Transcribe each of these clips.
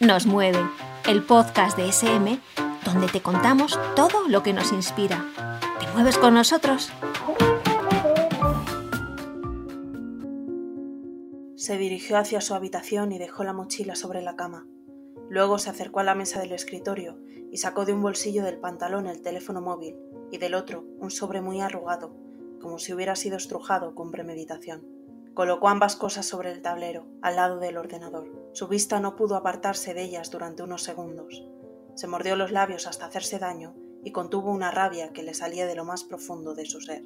Nos mueve, el podcast de SM donde te contamos todo lo que nos inspira. ¿Te mueves con nosotros? Se dirigió hacia su habitación y dejó la mochila sobre la cama. Luego se acercó a la mesa del escritorio y sacó de un bolsillo del pantalón el teléfono móvil y del otro un sobre muy arrugado, como si hubiera sido estrujado con premeditación. Colocó ambas cosas sobre el tablero, al lado del ordenador. Su vista no pudo apartarse de ellas durante unos segundos. Se mordió los labios hasta hacerse daño y contuvo una rabia que le salía de lo más profundo de su ser.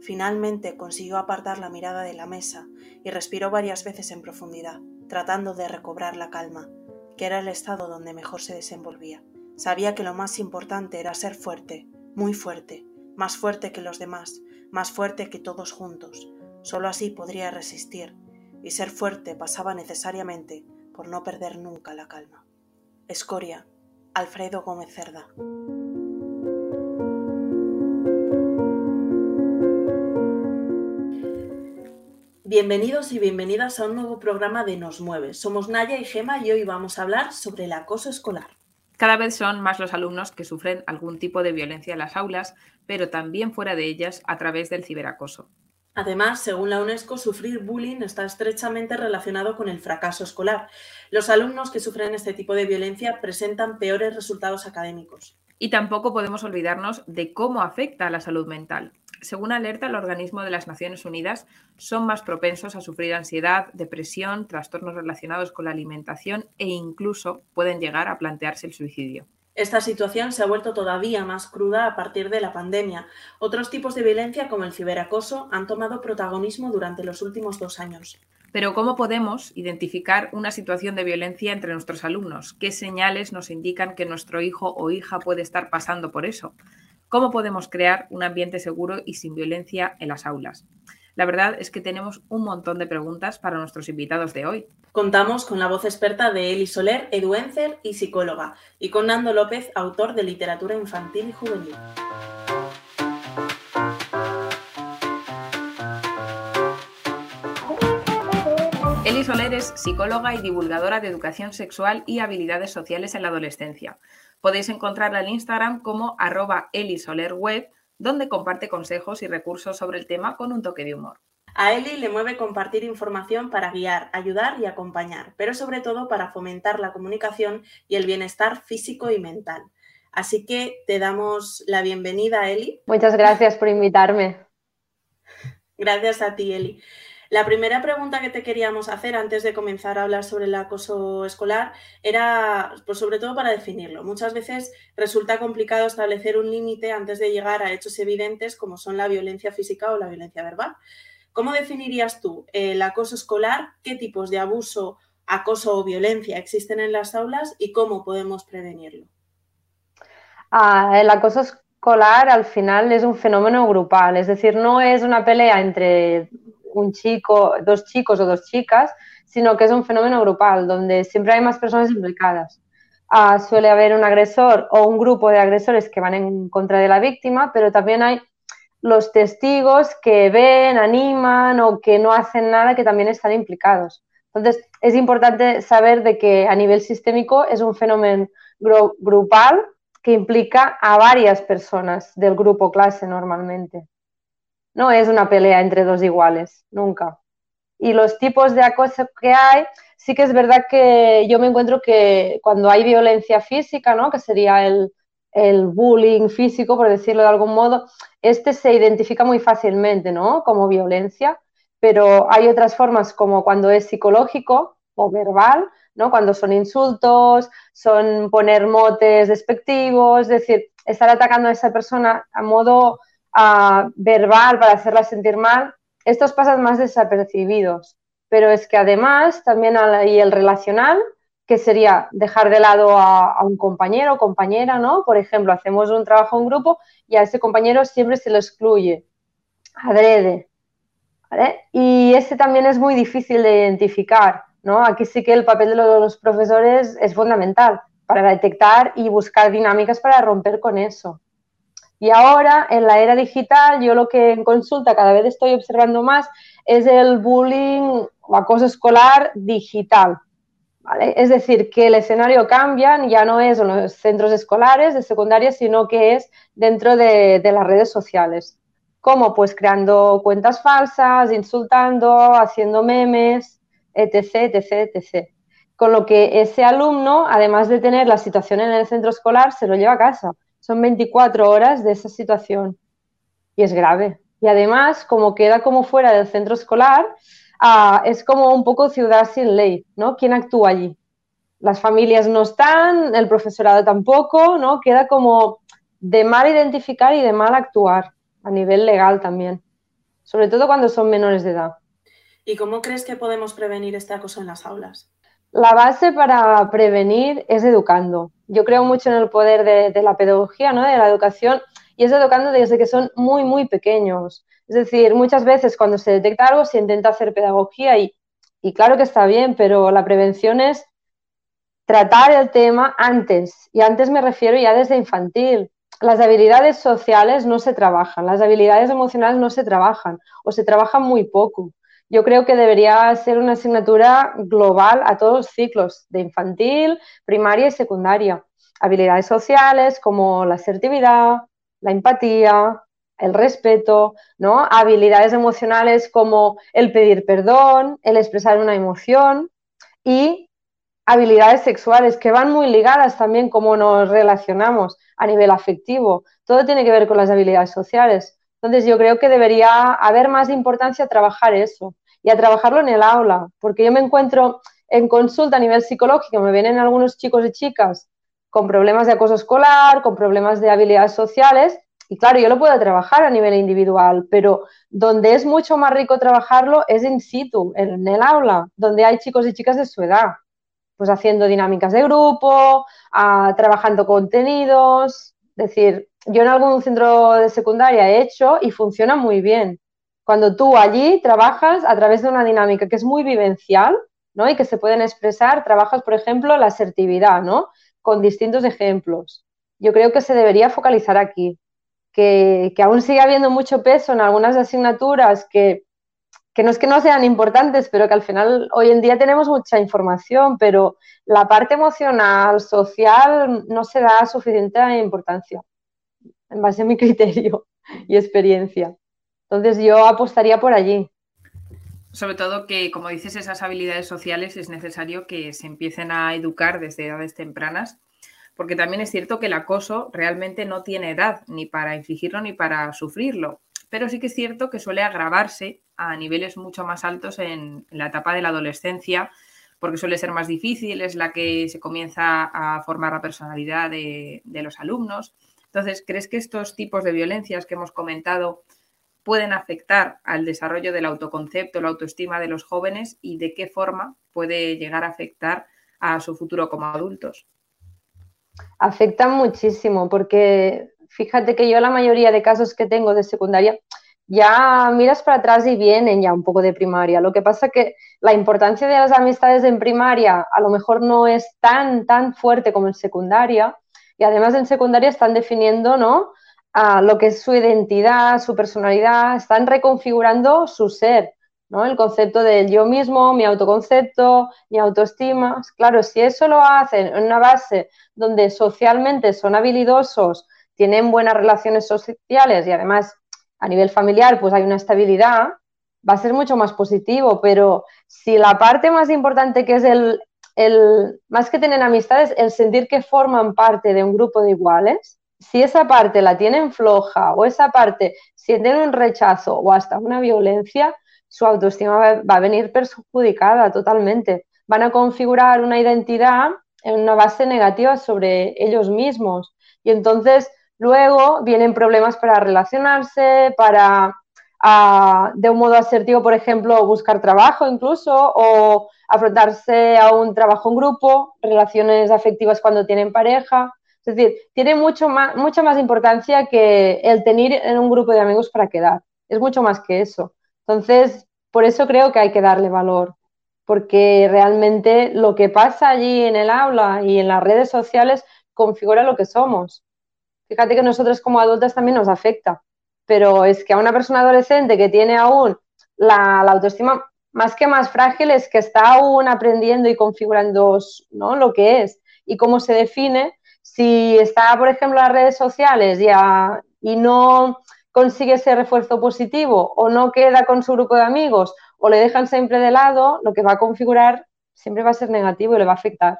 Finalmente consiguió apartar la mirada de la mesa y respiró varias veces en profundidad, tratando de recobrar la calma, que era el estado donde mejor se desenvolvía. Sabía que lo más importante era ser fuerte, muy fuerte, más fuerte que los demás, más fuerte que todos juntos. Solo así podría resistir, y ser fuerte pasaba necesariamente por no perder nunca la calma. Escoria, Alfredo Gómez Cerda. Bienvenidos y bienvenidas a un nuevo programa de Nos Mueve. Somos Naya y Gema y hoy vamos a hablar sobre el acoso escolar. Cada vez son más los alumnos que sufren algún tipo de violencia en las aulas, pero también fuera de ellas a través del ciberacoso. Además, según la UNESCO, sufrir bullying está estrechamente relacionado con el fracaso escolar. Los alumnos que sufren este tipo de violencia presentan peores resultados académicos. Y tampoco podemos olvidarnos de cómo afecta a la salud mental. Según alerta el organismo de las Naciones Unidas, son más propensos a sufrir ansiedad, depresión, trastornos relacionados con la alimentación e incluso pueden llegar a plantearse el suicidio. Esta situación se ha vuelto todavía más cruda a partir de la pandemia. Otros tipos de violencia, como el ciberacoso, han tomado protagonismo durante los últimos dos años. Pero ¿cómo podemos identificar una situación de violencia entre nuestros alumnos? ¿Qué señales nos indican que nuestro hijo o hija puede estar pasando por eso? ¿Cómo podemos crear un ambiente seguro y sin violencia en las aulas? La verdad es que tenemos un montón de preguntas para nuestros invitados de hoy. Contamos con la voz experta de Eli Soler, eduencer y psicóloga, y con Nando López, autor de literatura infantil y juvenil. Eli Soler es psicóloga y divulgadora de educación sexual y habilidades sociales en la adolescencia. Podéis encontrarla en Instagram como arroba elisolerweb donde comparte consejos y recursos sobre el tema con un toque de humor. A Eli le mueve compartir información para guiar, ayudar y acompañar, pero sobre todo para fomentar la comunicación y el bienestar físico y mental. Así que te damos la bienvenida, Eli. Muchas gracias por invitarme. Gracias a ti, Eli. La primera pregunta que te queríamos hacer antes de comenzar a hablar sobre el acoso escolar era, pues sobre todo para definirlo. Muchas veces resulta complicado establecer un límite antes de llegar a hechos evidentes como son la violencia física o la violencia verbal. ¿Cómo definirías tú el acoso escolar? ¿Qué tipos de abuso, acoso o violencia existen en las aulas y cómo podemos prevenirlo? Ah, el acoso escolar al final es un fenómeno grupal, es decir, no es una pelea entre un chico, dos chicos o dos chicas, sino que es un fenómeno grupal donde siempre hay más personas implicadas. Ah, suele haber un agresor o un grupo de agresores que van en contra de la víctima, pero también hay los testigos que ven, animan o que no hacen nada que también están implicados. Entonces, es importante saber de que a nivel sistémico es un fenómeno grupal que implica a varias personas del grupo clase normalmente. No es una pelea entre dos iguales, nunca. Y los tipos de acoso que hay, sí que es verdad que yo me encuentro que cuando hay violencia física, ¿no? que sería el, el bullying físico, por decirlo de algún modo, este se identifica muy fácilmente ¿no? como violencia, pero hay otras formas como cuando es psicológico o verbal, ¿no? cuando son insultos, son poner motes despectivos, es decir, estar atacando a esa persona a modo verbal para hacerla sentir mal, estos pasan más desapercibidos. Pero es que además también hay el relacional, que sería dejar de lado a, un compañero o compañera, ¿no? Por ejemplo, hacemos un trabajo en grupo y a ese compañero siempre se lo excluye, adrede. Y ese también es muy difícil de identificar, ¿no? Aquí sí que el papel de los profesores es fundamental para detectar y buscar dinámicas para romper con eso. Y ahora, en la era digital, yo lo que en consulta cada vez estoy observando más es el bullying o acoso escolar digital. Es decir, que el escenario cambia, ya no es en los centros escolares de secundaria, sino que es dentro de, las redes sociales. ¿Cómo? Pues creando cuentas falsas, insultando, haciendo memes, etc., etc., etc. Con lo que ese alumno, además de tener la situación en el centro escolar, se lo lleva a casa. Son 24 horas de esa situación. Y es grave. Y además, como queda como fuera del centro escolar, es como un poco ciudad sin ley, ¿no? ¿Quién actúa allí? Las familias no están, el profesorado tampoco, ¿no? Queda como de mal identificar y de mal actuar a nivel legal también, sobre todo cuando son menores de edad. ¿Y cómo crees que podemos prevenir este acoso en las aulas? La base para prevenir es educando. Yo creo mucho en el poder de, la pedagogía, ¿no? de la educación, y es educando desde que son muy, muy pequeños. Es decir, muchas veces cuando se detecta algo se intenta hacer pedagogía y, claro que está bien, pero la prevención es tratar el tema antes. Y antes me refiero ya desde infantil. Las habilidades sociales no se trabajan, las habilidades emocionales no se trabajan o se trabajan muy poco. Yo creo que debería ser una asignatura global a todos los ciclos, de infantil, primaria y secundaria. Habilidades sociales como la asertividad, la empatía, el respeto, ¿no? Habilidades emocionales como el pedir perdón, el expresar una emoción y habilidades sexuales que van muy ligadas también cómo nos relacionamos a nivel afectivo. Todo tiene que ver con las habilidades sociales. Entonces yo creo que debería haber más importancia a trabajar eso y a trabajarlo en el aula, porque yo me encuentro en consulta a nivel psicológico, me vienen algunos chicos y chicas con problemas de acoso escolar, con problemas de habilidades sociales y claro, yo lo puedo trabajar a nivel individual, pero donde es mucho más rico trabajarlo es in situ, en el aula, donde hay chicos y chicas de su edad, pues haciendo dinámicas de grupo, trabajando contenidos. Decir, yo en algún centro de secundaria he hecho y funciona muy bien. Cuando tú allí trabajas a través de una dinámica que es muy vivencial, ¿no? Y que se pueden expresar, trabajas, por ejemplo, la asertividad, ¿no? Con distintos ejemplos. Yo creo que se debería focalizar aquí que, aún sigue habiendo mucho peso en algunas asignaturas que, no es que no sean importantes, pero que al final hoy en día tenemos mucha información, pero la parte emocional, social, no se da suficiente importancia, en base a mi criterio y experiencia. Entonces yo apostaría por allí. Sobre todo que, como dices, esas habilidades sociales es necesario que se empiecen a educar desde edades tempranas porque también es cierto que el acoso realmente no tiene edad ni para infligirlo ni para sufrirlo, pero sí que es cierto que suele agravarse a niveles mucho más altos en, la etapa de la adolescencia, porque suele ser más difícil, es la que se comienza a formar la personalidad de, de los alumnos. Entonces, ¿crees que estos tipos de violencias que hemos comentado pueden afectar al desarrollo del autoconcepto, la autoestima de los jóvenes y de qué forma puede llegar a afectar a su futuro como adultos? afectan muchísimo porque fíjate que yo la mayoría de casos que tengo de secundaria ya miras para atrás y vienen ya un poco de primaria. Lo que pasa que la importancia de las amistades en primaria a lo mejor no es tan, tan fuerte como en secundaria. Y además en secundaria están definiendo, ¿no? A lo que es su identidad, su personalidad, están reconfigurando su ser. El concepto del yo mismo, mi autoconcepto, mi autoestima. Claro, si eso lo hacen en una base donde socialmente son habilidosos, tienen buenas relaciones sociales y además a nivel familiar pues hay una estabilidad, va a ser mucho más positivo, pero si la parte más importante que es el, el, más que tener amistades, el sentir que forman parte de un grupo de iguales, si esa parte la tienen floja o esa parte sienten un rechazo o hasta una violencia, su autoestima va, a venir perjudicada totalmente. Van a configurar una identidad en una base negativa sobre ellos mismos. Y entonces luego vienen problemas para relacionarse, para de un modo asertivo, por ejemplo, buscar trabajo incluso o afrontarse a un trabajo en grupo, relaciones afectivas cuando tienen pareja. Es decir, tiene mucho más, mucha más importancia que el tener en un grupo de amigos para quedar. Es mucho más que eso. Entonces, por eso creo que hay que darle valor, porque realmente lo que pasa allí en el aula y en las redes sociales configura lo que somos. Fíjate que nosotros como adultas también nos afecta, pero es que a una persona adolescente que tiene aún la, autoestima más que más frágil es que está aún aprendiendo y configurando lo que es y cómo se define. Si está, por ejemplo, en las redes sociales ya, y no consigue ese refuerzo positivo o no queda con su grupo de amigos o le dejan siempre de lado, lo que va a configurar siempre va a ser negativo y le va a afectar.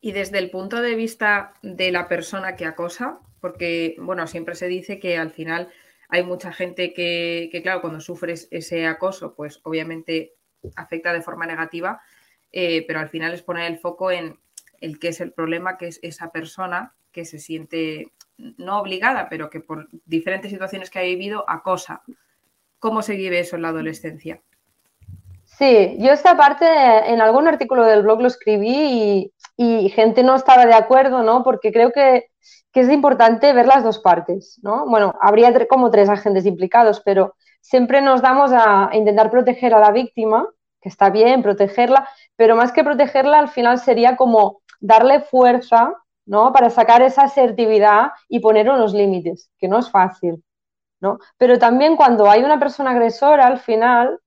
Y desde el punto de vista de la persona que acosa, porque, bueno, siempre se dice que al final hay mucha gente que, claro, cuando sufres ese acoso, pues obviamente afecta de forma negativa, eh, pero al final es poner el foco en el que es el problema, que es esa persona que se siente no obligada, pero que por diferentes situaciones que ha vivido acosa. ¿Cómo se vive eso en la adolescencia? Sí, yo esta parte en algún artículo del blog lo escribí y, gente no estaba de acuerdo, ¿no? Porque creo que, que, es importante ver las dos partes, ¿no? Bueno, habría como tres agentes implicados, pero siempre nos damos a, intentar proteger a la víctima, que está bien protegerla, pero más que protegerla, al final sería como darle fuerza, ¿no? Para sacar esa asertividad y poner unos límites, que no es fácil, ¿no? Pero también cuando hay una persona agresora, al final,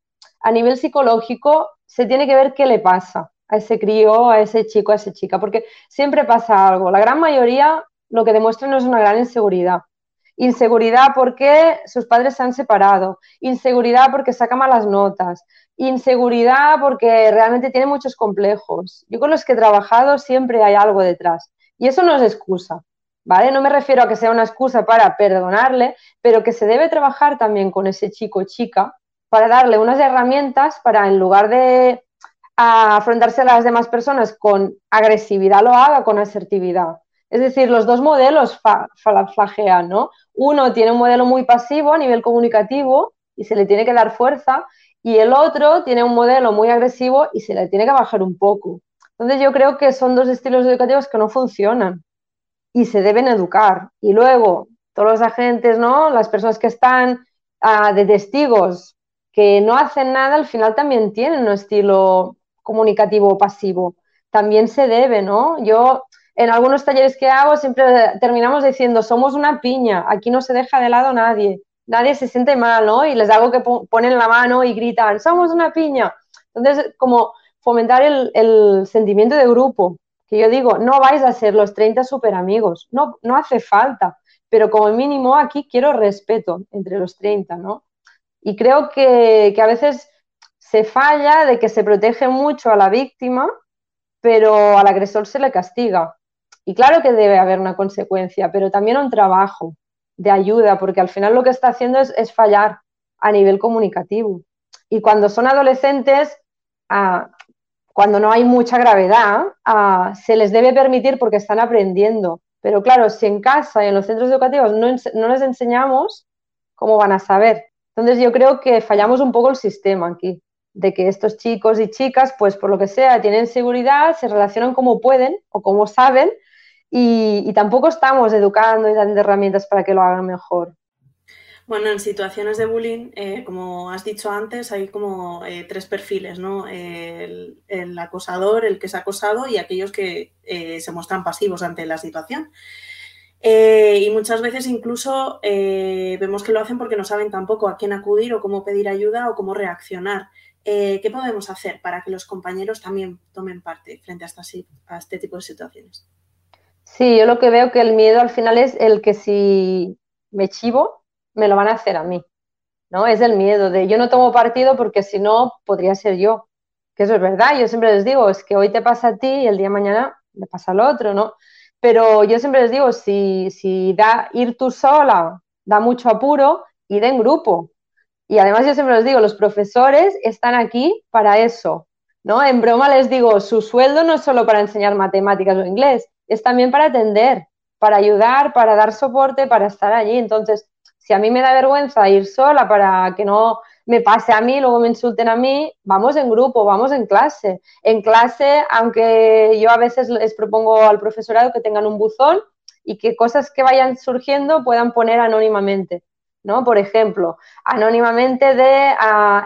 a nivel psicológico, se tiene que ver qué le pasa a ese crío, a ese chico, a esa chica, porque siempre pasa algo. La gran mayoría lo que demuestran es una gran inseguridad. Inseguridad porque sus padres se han separado, inseguridad porque saca malas notas, inseguridad porque realmente tiene muchos complejos. Yo con los que he trabajado siempre hay algo detrás. Y eso no es excusa, ¿vale? No me refiero a que sea una excusa para perdonarle, pero que se debe trabajar también con ese chico o chica para darle unas herramientas para en lugar de afrontarse a las demás personas con agresividad, lo haga con asertividad. Es decir, los dos modelos flagean, ¿no? Uno tiene un modelo muy pasivo a nivel comunicativo y se le tiene que dar fuerza, y el otro tiene un modelo muy agresivo y se le tiene que bajar un poco. Entonces yo creo que son dos estilos educativos que no funcionan y se deben educar. Y luego, todos los agentes, ¿no? Las personas que están ah, de testigos que no hacen nada, al final también tienen un estilo comunicativo pasivo. También se debe, ¿no? Yo en algunos talleres que hago siempre terminamos diciendo, somos una piña, aquí no se deja de lado nadie, nadie se siente mal, ¿no? Y les hago que ponen la mano y gritan, somos una piña. Entonces, como fomentar el, sentimiento de grupo, que yo digo, no vais a ser los 30 super amigos, no, no hace falta, pero como mínimo aquí quiero respeto entre los 30, ¿no? Y creo que, a veces se falla de que se protege mucho a la víctima, pero al agresor se le castiga. Y claro que debe haber una consecuencia, pero también un trabajo de ayuda, porque al final lo que está haciendo es, fallar a nivel comunicativo. Y cuando son adolescentes, ah, cuando no hay mucha gravedad, ah, se les debe permitir porque están aprendiendo. Pero claro, si en casa y en los centros educativos no, no les enseñamos, ¿cómo van a saber? Entonces yo creo que fallamos un poco el sistema aquí, de que estos chicos y chicas, pues por lo que sea, tienen seguridad, se relacionan como pueden o como saben y, tampoco estamos educando y dando herramientas para que lo hagan mejor. Bueno, en situaciones de bullying, eh, como has dicho antes, hay como eh, tres perfiles, ¿no? El, acosador, el que es acosado y aquellos que eh, se muestran pasivos ante la situación. Y muchas veces incluso vemos que lo hacen porque no saben tampoco a quién acudir o cómo pedir ayuda o cómo reaccionar. ¿Qué podemos hacer para que los compañeros también tomen parte frente a, a este tipo de situaciones? Sí, yo lo que veo que el miedo al final es el que si me chivo, me lo van a hacer a mí. ¿no? Es el miedo de yo no tomo partido porque si no, podría ser yo. Que eso es verdad, yo siempre les digo, es que hoy te pasa a ti y el día de mañana le pasa al otro, ¿no? Pero yo siempre les digo, si, si da ir tú sola da mucho apuro, ir en grupo. Y además yo siempre les digo, los profesores están aquí para eso, ¿no? En broma les digo, su sueldo no es solo para enseñar matemáticas o inglés, es también para atender, para ayudar, para dar soporte, para estar allí. Entonces, si a mí me da vergüenza ir sola para que no me pase a mí, luego me insulten a mí, vamos en grupo, vamos en clase. En clase, aunque yo a veces les propongo al profesorado que tengan un buzón y que cosas que vayan surgiendo puedan poner anónimamente. ¿No? Por ejemplo, anónimamente de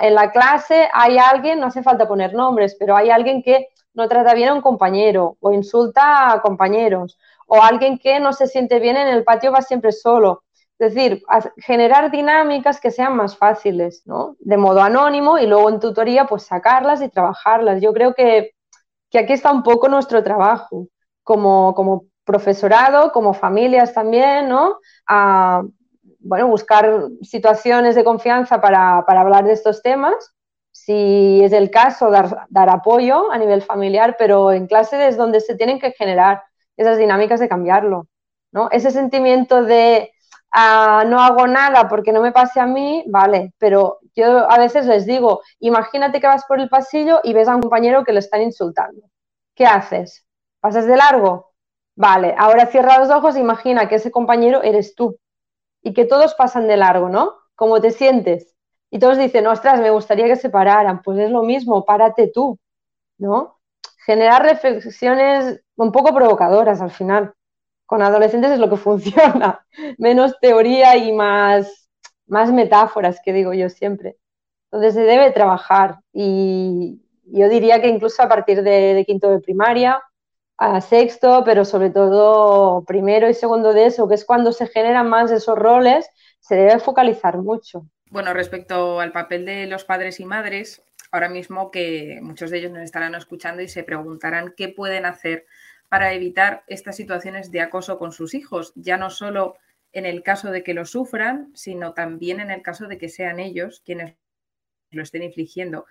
en la clase hay alguien, no hace falta poner nombres, pero hay alguien que no trata bien a un compañero o insulta a compañeros o alguien que no se siente bien en el patio va siempre solo Es decir, generar dinámicas que sean más fáciles, ¿no? De modo anónimo y luego en tutoría pues sacarlas y trabajarlas. Yo creo que, aquí está un poco nuestro trabajo como, como profesorado, como familias también, ¿no? A, bueno, buscar situaciones de confianza para, para, hablar de estos temas. Si es el caso, dar, dar apoyo a nivel familiar, pero en clase es donde se tienen que generar esas dinámicas de cambiarlo. ¿no? Ese sentimiento de ah, no hago nada porque no me pase a mí, vale, pero yo a veces les digo, imagínate que vas por el pasillo y ves a un compañero que le están insultando. ¿Qué haces? ¿Pasas de largo? Vale, ahora cierra los ojos e imagina que ese compañero eres tú y que todos pasan de largo, ¿no? ¿Cómo te sientes? Y todos dicen, ostras, me gustaría que se pararan. Pues es lo mismo, párate tú, ¿no? Generar reflexiones un poco provocadoras al final con adolescentes es lo que funciona, menos teoría y más, más metáforas, que digo yo siempre. Entonces se debe trabajar y yo diría que incluso a partir de, quinto de primaria, a sexto, pero sobre todo primero y segundo de eso, que es cuando se generan más esos roles, se debe focalizar mucho. Bueno, respecto al papel de los padres y madres, ahora mismo que muchos de ellos nos estarán escuchando y se preguntarán qué pueden hacer para evitar estas situaciones de acoso con sus hijos, ya no solo en el caso de que lo sufran, sino también en el caso de que sean ellos quienes lo estén infligiendo.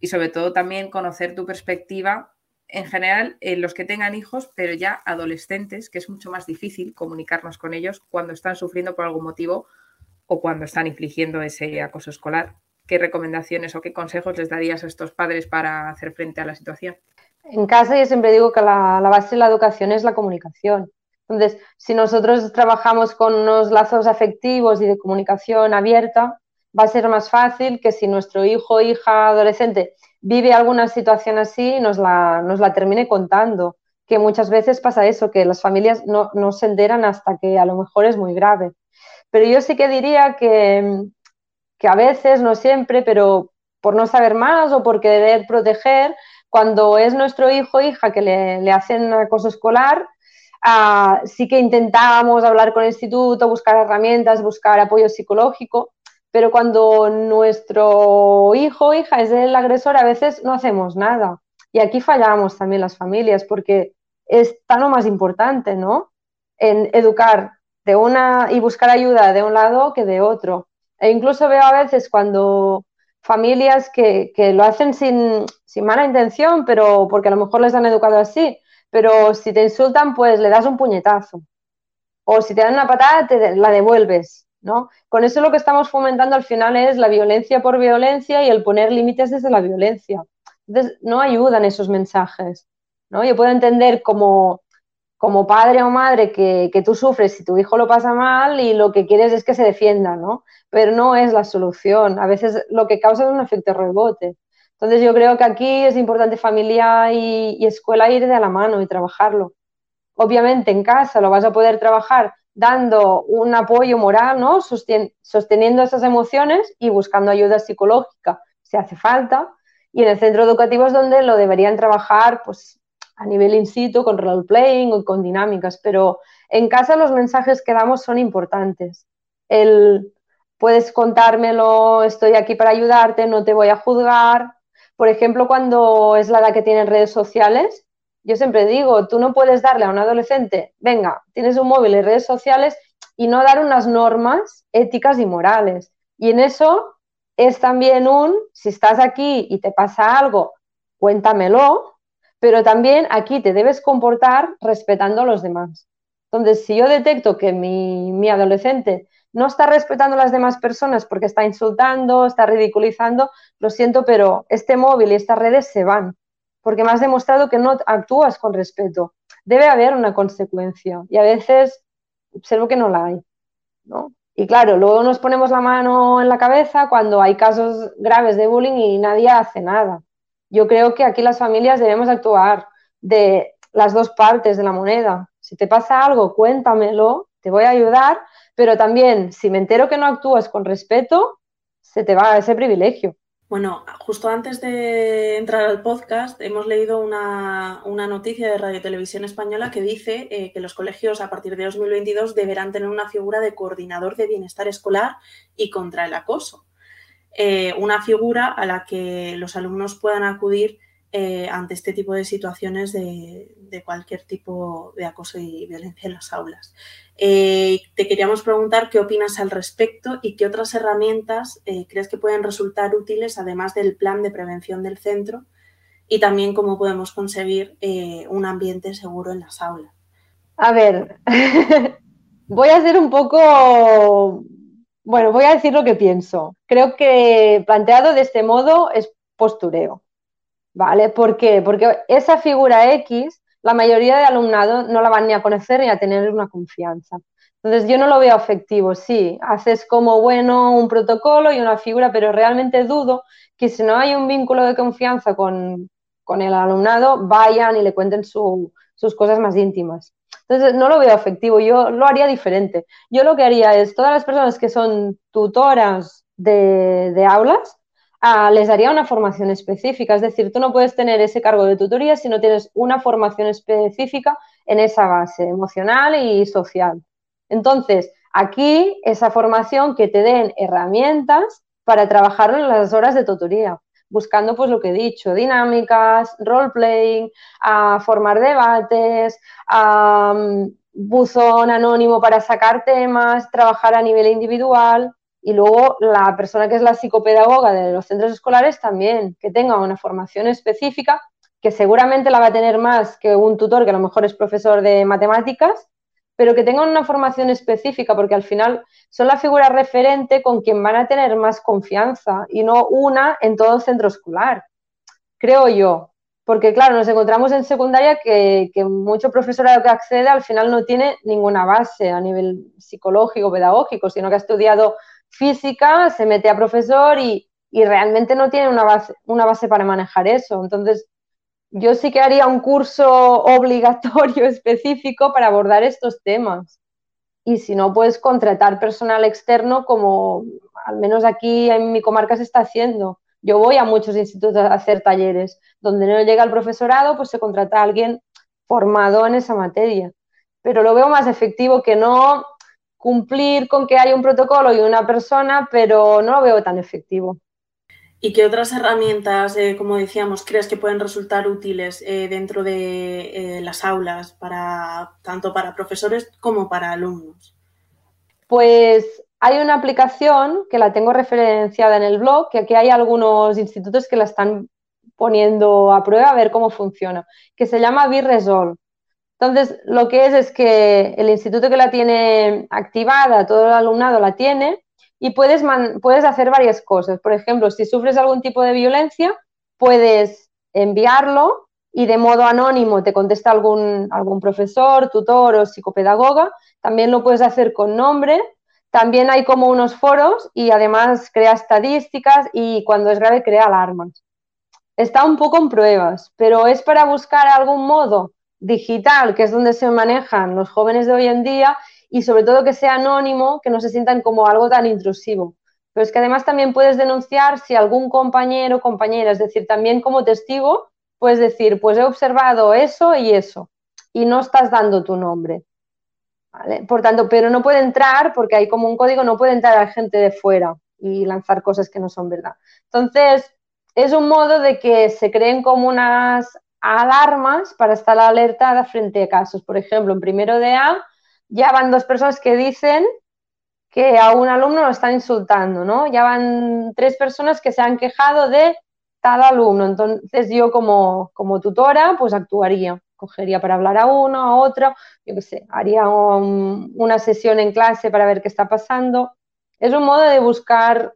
Y sobre todo también conocer tu perspectiva en general en los que tengan hijos, pero ya adolescentes, que es mucho más difícil comunicarnos con ellos cuando están sufriendo por algún motivo o cuando están infligiendo ese acoso escolar. ¿Qué recomendaciones o qué consejos les darías a estos padres para hacer frente a la situación? En casa yo siempre digo que la, base de la educación es la comunicación. Entonces, si nosotros trabajamos con unos lazos afectivos y de comunicación abierta, va a ser más fácil que si nuestro hijo o hija adolescente vive alguna situación así, nos la, nos la termine contando. Que muchas veces pasa eso, que las familias no, no se enteran hasta que a lo mejor es muy grave. Pero yo sí que diría que, que a veces, no siempre, pero por no saber más o por querer proteger, cuando es nuestro hijo o hija que le, hacen acoso escolar, ah, sí que intentábamos hablar con el instituto, buscar herramientas, buscar apoyo psicológico, pero cuando nuestro hijo o hija es el agresor, a veces no hacemos nada. Y aquí fallamos también las familias, porque es tan lo más importante, ¿no? En educar de una y buscar ayuda de un lado que de otro. E incluso veo a veces cuando familias que, lo hacen sin, mala intención, pero porque a lo mejor les han educado así, pero si te insultan, pues le das un puñetazo. O si te dan una patada, te la devuelves, ¿no? Con eso lo que estamos fomentando al final es la violencia por violencia y el poner límites desde la violencia. Entonces, no ayudan esos mensajes, ¿no? Yo puedo entender como, como padre o madre que, que tú sufres si tu hijo lo pasa mal y lo que quieres es que se defienda, ¿no? pero no es la solución. A veces lo que causa es un efecto rebote. Entonces yo creo que aquí es importante familia y, escuela ir de la mano y trabajarlo. Obviamente en casa lo vas a poder trabajar dando un apoyo moral, ¿no? sosteniendo esas emociones y buscando ayuda psicológica si hace falta. Y en el centro educativo es donde lo deberían trabajar pues, a nivel in situ, con role playing o con dinámicas. Pero en casa los mensajes que damos son importantes. El, puedes contármelo, estoy aquí para ayudarte, no te voy a juzgar. Por ejemplo, cuando es la edad que tienen redes sociales, yo siempre digo, tú no puedes darle a un adolescente, venga, tienes un móvil y redes sociales y no dar unas normas éticas y morales. Y en eso es también un, si estás aquí y te pasa algo, cuéntamelo, pero también aquí te debes comportar respetando a los demás. Entonces, si yo detecto que mi, mi adolescente no está respetando a las demás personas porque está insultando, está ridiculizando, lo siento, pero este móvil y estas redes se van, porque me has demostrado que no actúas con respeto. Debe haber una consecuencia y a veces observo que no la hay, ¿no? Y claro, luego nos ponemos la mano en la cabeza cuando hay casos graves de bullying y nadie hace nada. Yo creo que aquí las familias debemos actuar de las dos partes de la moneda. Si te pasa algo, cuéntamelo, te voy a ayudar, pero también, si me entero que no actúas con respeto, se te va ese privilegio. Bueno, justo antes de entrar al podcast, hemos leído una, noticia de Radio Televisión Española que dice eh, que los colegios a partir de 2022 deberán tener una figura de coordinador de bienestar escolar y contra el acoso. Eh, una figura a la que los alumnos puedan acudir eh, ante este tipo de situaciones de, cualquier tipo de acoso y violencia en las aulas. Eh, te queríamos preguntar qué opinas al respecto y qué otras herramientas crees que pueden resultar útiles, además del plan de prevención del centro, y también cómo podemos conseguir un ambiente seguro en las aulas. A ver, voy a hacer un poco bueno, voy a decir lo que pienso. Creo que planteado de este modo es postureo. ¿Vale? ¿Por qué? Porque esa figura X, la mayoría de alumnado no la van ni a conocer ni a tener una confianza. Entonces yo no lo veo efectivo, sí, haces como bueno un protocolo y una figura, pero realmente dudo que si no hay un vínculo de confianza con, el alumnado, vayan y le cuenten sus cosas más íntimas. Entonces, no lo veo efectivo, yo lo haría diferente. Yo lo que haría es, todas las personas que son tutoras de, aulas, ah, les daría una formación específica. Es decir, tú no puedes tener ese cargo de tutoría si no tienes una formación específica en esa base emocional y social. Entonces, aquí esa formación que te den herramientas para trabajar en las horas de tutoría buscando pues lo que he dicho, dinámicas, role-playing, a formar debates, a mm, buzón anónimo para sacar temas, trabajar a nivel individual y luego la persona que es la psicopedagoga de los centros escolares también, que tenga una formación específica, que seguramente la va a tener más que un tutor que a lo mejor es profesor de matemáticas, pero que tengan una formación específica, porque al final son la figura referente con quien van a tener más confianza y no una en todo centro escolar, creo yo. Porque claro, nos encontramos en secundaria que, mucho profesorado que accede al final no tiene ninguna base a nivel psicológico, pedagógico, sino que ha estudiado física, se mete a profesor y, y realmente no tiene una base, una base para manejar eso. Entonces, yo sí que haría un curso obligatorio específico para abordar estos temas. Y si no, puedes contratar personal externo como al menos aquí en mi comarca se está haciendo. Yo voy a muchos institutos a hacer talleres. Donde no llega el profesorado, pues se contrata a alguien formado en esa materia. Pero lo veo más efectivo que no cumplir con que haya un protocolo y una persona, pero no lo veo tan efectivo. ¿Y qué otras herramientas, eh, como decíamos, crees que pueden resultar útiles eh, dentro de eh, las aulas, para, tanto para profesores como para alumnos? Pues hay una aplicación que la tengo referenciada en el blog, que aquí hay algunos institutos que la están poniendo a prueba a ver cómo funciona, que se llama Birresol. Entonces, lo que es es que el instituto que la tiene activada, todo el alumnado la tiene, y puedes, puedes hacer varias cosas. Por ejemplo, si sufres algún tipo de violencia, puedes enviarlo y de modo anónimo te contesta algún, algún profesor, tutor o psicopedagoga. También lo puedes hacer con nombre. También hay como unos foros y además crea estadísticas y cuando es grave crea alarmas. Está un poco en pruebas, pero es para buscar algún modo digital, que es donde se manejan los jóvenes de hoy en día, y sobre todo que sea anónimo, que no se sientan como algo tan intrusivo. Pero es que además también puedes denunciar si algún compañero o compañera, es decir, también como testigo, puedes decir, pues he observado eso y eso, y no estás dando tu nombre. Por tanto, pero no puede entrar, porque hay como un código, no puede entrar a gente de fuera y lanzar cosas que no son verdad. Entonces, es un modo de que se creen como unas alarmas para estar alertada frente a casos. Por ejemplo, en primero de A ya van dos personas que dicen que a un alumno lo están insultando, ¿no? Ya van tres personas que se han quejado de tal alumno. Entonces yo como, como tutora pues actuaría, cogería para hablar a uno, a otro, yo qué sé, haría una sesión en clase para ver qué está pasando. Es un modo de buscar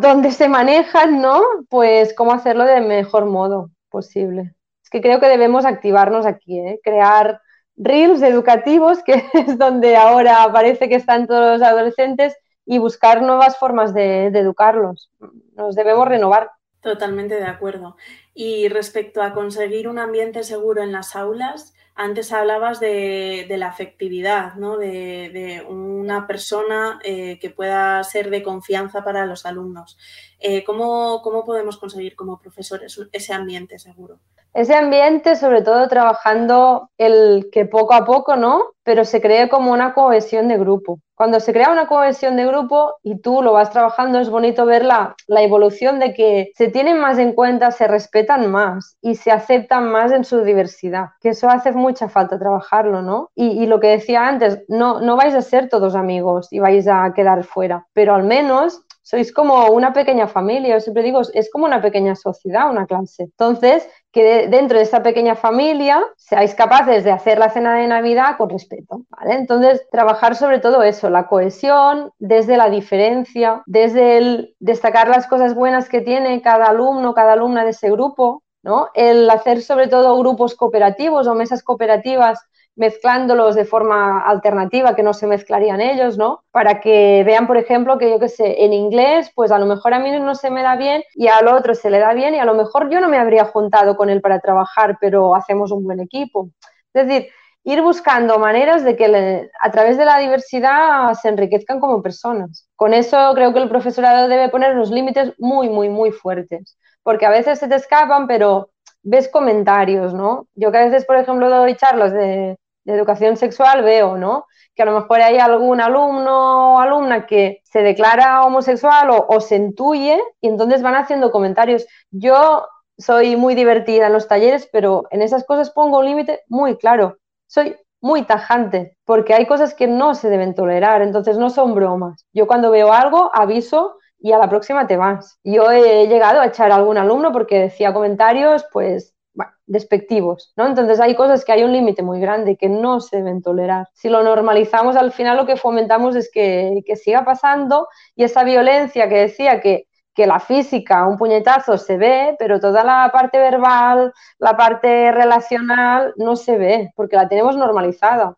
dónde se manejan, ¿no? Pues cómo hacerlo del mejor modo posible. Que creo que debemos activarnos aquí, ¿eh? crear reels educativos, que es donde ahora parece que están todos los adolescentes, y buscar nuevas formas de, educarlos. Nos debemos renovar. Totalmente de acuerdo. Y respecto a conseguir un ambiente seguro en las aulas, antes hablabas de, la afectividad, ¿no? de, una persona eh, que pueda ser de confianza para los alumnos. Eh, ¿cómo, ¿Cómo podemos conseguir como profesores ese ambiente seguro? Ese ambiente, sobre todo trabajando el que poco a poco, ¿no? Pero se cree como una cohesión de grupo. Cuando se crea una cohesión de grupo y tú lo vas trabajando, es bonito ver la, evolución de que se tienen más en cuenta, se respetan más y se aceptan más en su diversidad. Que eso hace mucha falta trabajarlo, ¿no? Y, y lo que decía antes, no, no vais a ser todos amigos y vais a quedar fuera, pero al menos sois como una pequeña familia, yo siempre digo, es como una pequeña sociedad, una clase. Entonces, que dentro de esta pequeña familia seáis capaces de hacer la cena de Navidad con respeto. Entonces, trabajar sobre todo eso, la cohesión, desde la diferencia, desde el destacar las cosas buenas que tiene cada alumno, cada alumna de ese grupo, ¿no? El hacer sobre todo grupos cooperativos o mesas cooperativas mezclándolos de forma alternativa que no se mezclarían ellos, ¿no? Para que vean, por ejemplo, que yo qué sé, en inglés, pues a lo mejor a mí no se me da bien y al otro se le da bien y a lo mejor yo no me habría juntado con él para trabajar, pero hacemos un buen equipo. Es decir, ir buscando maneras de que a través de la diversidad se enriquezcan como personas. Con eso creo que el profesorado debe poner unos límites muy, muy, muy fuertes, porque a veces se te escapan, pero ves comentarios, ¿no? Yo que a veces, por ejemplo, doy charlas de, educación sexual veo, ¿no? Que a lo mejor hay algún alumno o alumna que se declara homosexual o, se intuye y entonces van haciendo comentarios. Yo soy muy divertida en los talleres, pero en esas cosas pongo un límite muy claro. Soy muy tajante, porque hay cosas que no se deben tolerar, entonces no son bromas. Yo cuando veo algo aviso y a la próxima te vas. Yo he llegado a echar a algún alumno porque decía comentarios, pues despectivos, ¿no? Entonces hay cosas que hay un límite muy grande que no se deben tolerar. Si lo normalizamos, al final lo que fomentamos es que, siga pasando y esa violencia que decía que, que la física, un puñetazo se ve, pero toda la parte verbal, la parte relacional no se ve porque la tenemos normalizada.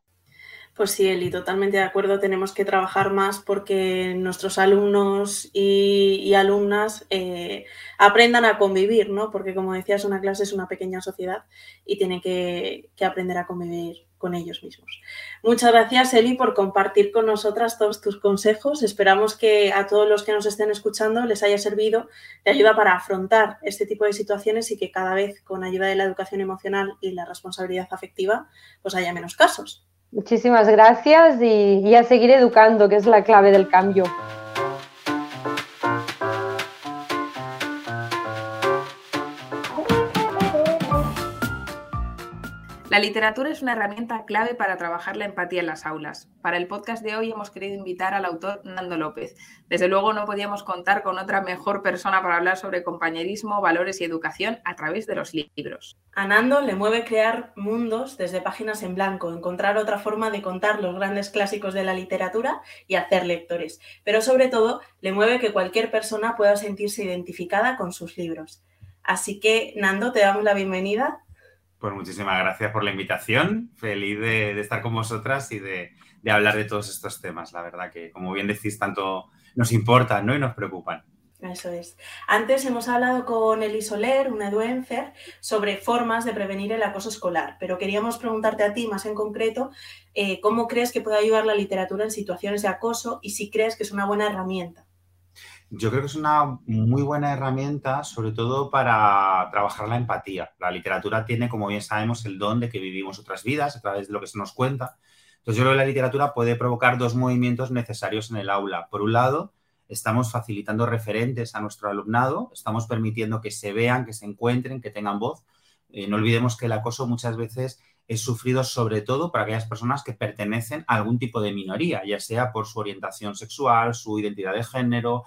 Pues sí, Eli, totalmente de acuerdo. Tenemos que trabajar más porque nuestros alumnos y, alumnas eh, aprendan a convivir, ¿no? Porque como decías, una clase es una pequeña sociedad y tiene que, aprender a convivir con ellos mismos. Muchas gracias, Eli, por compartir con nosotras todos tus consejos. Esperamos que a todos los que nos estén escuchando les haya servido de ayuda para afrontar este tipo de situaciones y que cada vez con ayuda de la educación emocional y la responsabilidad afectiva, pues haya menos casos. Muchísimas gracias y, a seguir educando, que es la clave del cambio. La literatura es una herramienta clave para trabajar la empatía en las aulas. Para el podcast de hoy hemos querido invitar al autor Nando López. Desde luego no podíamos contar con otra mejor persona para hablar sobre compañerismo, valores y educación a través de los libros. A Nando le mueve crear mundos desde páginas en blanco, encontrar otra forma de contar los grandes clásicos de la literatura y hacer lectores. Pero sobre todo le mueve que cualquier persona pueda sentirse identificada con sus libros. Así que, Nando, te damos la bienvenida pues muchísimas gracias por la invitación. Feliz de, estar con vosotras y de, hablar de todos estos temas. La verdad que, como bien decís, tanto nos importan ¿no? y nos preocupan. Eso es. Antes hemos hablado con Eli Soler, una eduencer, sobre formas de prevenir el acoso escolar, pero queríamos preguntarte a ti más en concreto eh, cómo crees que puede ayudar la literatura en situaciones de acoso y si crees que es una buena herramienta. Yo creo que es una muy buena herramienta, sobre todo para trabajar la empatía. La literatura tiene, como bien sabemos, el don de que vivimos otras vidas a través de lo que se nos cuenta. Entonces, yo creo que la literatura puede provocar dos movimientos necesarios en el aula. Por un lado, estamos facilitando referentes a nuestro alumnado, estamos permitiendo que se vean, que se encuentren, que tengan voz. Eh, no olvidemos que el acoso muchas veces es sufrido sobre todo por aquellas personas que pertenecen a algún tipo de minoría, ya sea por su orientación sexual, su identidad de género,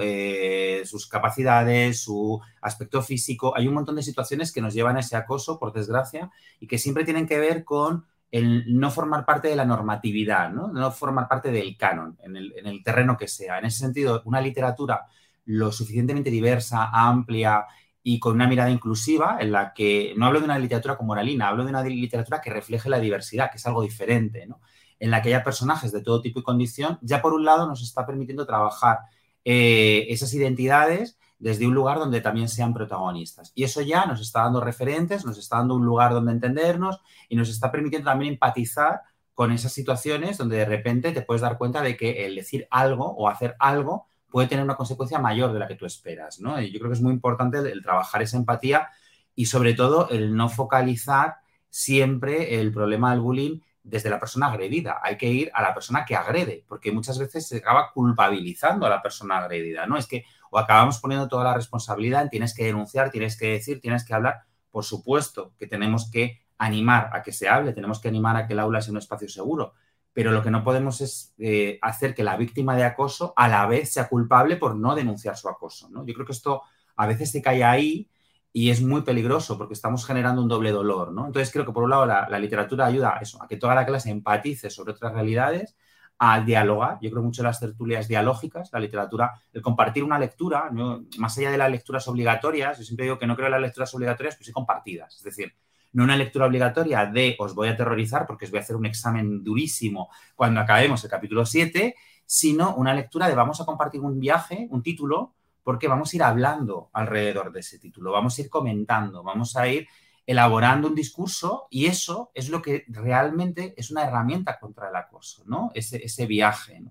eh, sus capacidades, su aspecto físico. Hay un montón de situaciones que nos llevan a ese acoso, por desgracia, y que siempre tienen que ver con el no formar parte de la normatividad, no, no formar parte del canon, en el, en el terreno que sea. En ese sentido, una literatura lo suficientemente diversa, amplia y con una mirada inclusiva en la que no hablo de una literatura como moralina, hablo de una literatura que refleje la diversidad, que es algo diferente, ¿no? en la que haya personajes de todo tipo y condición, ya por un lado nos está permitiendo trabajar eh, esas identidades desde un lugar donde también sean protagonistas. Y eso ya nos está dando referentes, nos está dando un lugar donde entendernos y nos está permitiendo también empatizar con esas situaciones donde de repente te puedes dar cuenta de que el decir algo o hacer algo puede tener una consecuencia mayor de la que tú esperas, ¿no? Yo creo que es muy importante el, trabajar esa empatía y sobre todo el no focalizar siempre el problema del bullying desde la persona agredida. Hay que ir a la persona que agrede, porque muchas veces se acaba culpabilizando a la persona agredida, ¿no? Es que o acabamos poniendo toda la responsabilidad en tienes que denunciar, tienes que decir, tienes que hablar. Por supuesto que tenemos que animar a que se hable, tenemos que animar a que el aula sea un espacio seguro, pero lo que no podemos es eh, hacer que la víctima de acoso a la vez sea culpable por no denunciar su acoso. ¿no? Yo creo que esto a veces se cae ahí y es muy peligroso porque estamos generando un doble dolor. ¿no? Entonces creo que por un lado la, literatura ayuda a eso, a que toda la clase empatice sobre otras realidades, a dialogar. Yo creo mucho en las tertulias dialógicas, la literatura, el compartir una lectura, más allá de las lecturas obligatorias, yo siempre digo que no creo en las lecturas obligatorias, pues sí compartidas. Es decir, no una lectura obligatoria de os voy a aterrorizar porque os voy a hacer un examen durísimo cuando acabemos el capítulo 7, sino una lectura de vamos a compartir un viaje, un título, porque vamos a ir hablando alrededor de ese título, vamos a ir comentando, vamos a ir elaborando un discurso y eso es lo que realmente es una herramienta contra el acoso, ¿no? Ese, viaje,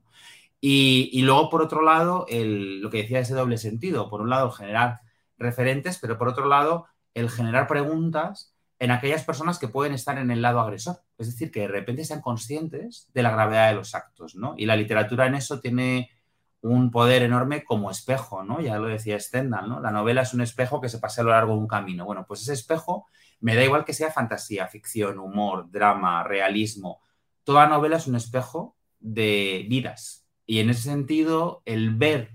Y, luego, por otro lado, lo que decía ese doble sentido, por un lado, generar referentes, pero por otro lado, el generar preguntas en aquellas personas que pueden estar en el lado agresor. Es decir, que de repente sean conscientes de la gravedad de los actos, ¿no? Y la literatura en eso tiene un poder enorme como espejo, ¿no? Ya lo decía Stendhal, ¿no? La novela es un espejo que se pasa a lo largo de un camino. Bueno, pues ese espejo me da igual que sea fantasía, ficción, humor, drama, realismo. Toda novela es un espejo de vidas. Y en ese sentido, el ver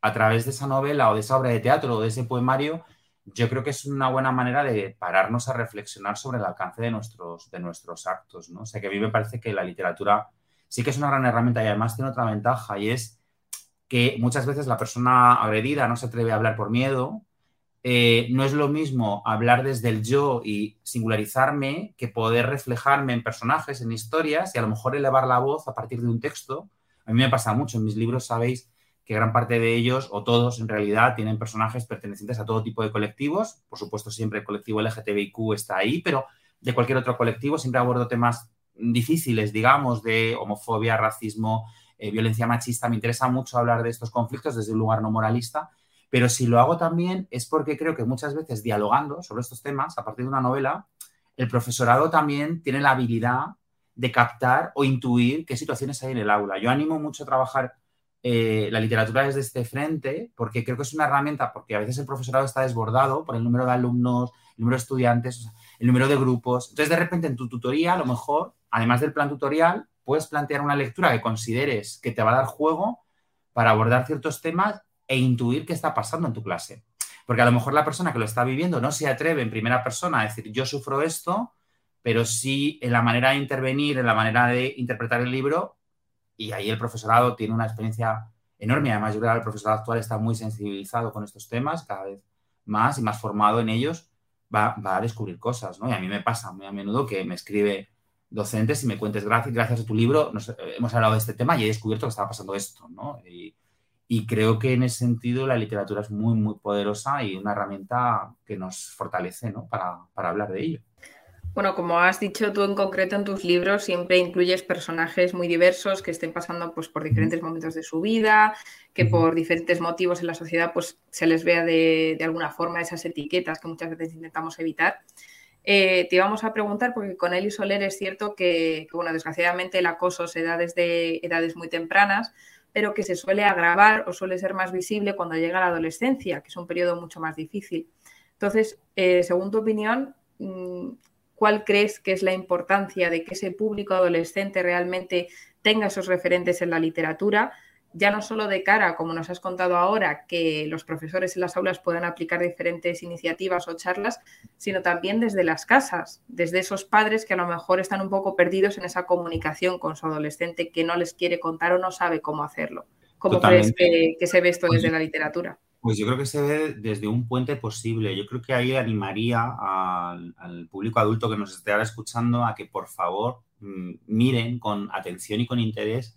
a través de esa novela o de esa obra de teatro o de ese poemario yo creo que es una buena manera de pararnos a reflexionar sobre el alcance de nuestros, de nuestros actos, ¿no? O sea, que a mí me parece que la literatura sí que es una gran herramienta y además tiene otra ventaja y es que muchas veces la persona agredida no se atreve a hablar por miedo. Eh, no es lo mismo hablar desde el yo y singularizarme que poder reflejarme en personajes, en historias y a lo mejor elevar la voz a partir de un texto. A mí me pasa mucho, en mis libros sabéis que gran parte de ellos, o todos en realidad, tienen personajes pertenecientes a todo tipo de colectivos. Por supuesto, siempre el colectivo LGTBIQ está ahí, pero de cualquier otro colectivo siempre abordo temas difíciles, digamos, de homofobia, racismo, eh, violencia machista. Me interesa mucho hablar de estos conflictos desde un lugar no moralista, pero si lo hago también es porque creo que muchas veces dialogando sobre estos temas a partir de una novela, el profesorado también tiene la habilidad de captar o intuir qué situaciones hay en el aula. Yo animo mucho a trabajar eh, la literatura desde este frente, porque creo que es una herramienta, porque a veces el profesorado está desbordado por el número de alumnos, el número de estudiantes, el número de grupos. Entonces, de repente, en tu tutoría, a lo mejor, además del plan tutorial, puedes plantear una lectura que consideres que te va a dar juego para abordar ciertos temas e intuir qué está pasando en tu clase. Porque a lo mejor la persona que lo está viviendo no se atreve en primera persona a decir yo sufro esto, pero sí en la manera de intervenir, en la manera de interpretar el libro, y ahí el profesorado tiene una experiencia enorme. Además, yo creo que el profesorado actual está muy sensibilizado con estos temas, cada vez más y más formado en ellos, va, a descubrir cosas, ¿no? Y a mí me pasa muy a menudo que me escribe docentes y me cuentes, gracias, gracias a tu libro, hemos hablado de este tema y he descubierto que estaba pasando esto, ¿no? Y, creo que en ese sentido la literatura es muy, muy poderosa y una herramienta que nos fortalece, ¿no? Para, para hablar de ello. Bueno, como has dicho tú en concreto en tus libros, siempre incluyes personajes muy diversos que estén pasando pues, por diferentes momentos de su vida, que por diferentes motivos en la sociedad pues, se les vea de, alguna forma esas etiquetas que muchas veces intentamos evitar. Eh, te íbamos a preguntar, porque con Eli Soler es cierto que, que, bueno, desgraciadamente el acoso se da desde edades muy tempranas, pero que se suele agravar o suele ser más visible cuando llega la adolescencia, que es un periodo mucho más difícil. Entonces, eh, según tu opinión, mm, ¿Cuál crees que es la importancia de que ese público adolescente realmente tenga esos referentes en la literatura? Ya no solo de cara, como nos has contado ahora, que los profesores en las aulas puedan aplicar diferentes iniciativas o charlas, sino también desde las casas, desde esos padres que a lo mejor están un poco perdidos en esa comunicación con su adolescente que no les quiere contar o no sabe cómo hacerlo. ¿Cómo crees que, que se ve esto desde la literatura? Pues yo creo que se ve desde un puente posible. Yo creo que ahí animaría al, público adulto que nos esté ahora escuchando a que por favor mm, miren con atención y con interés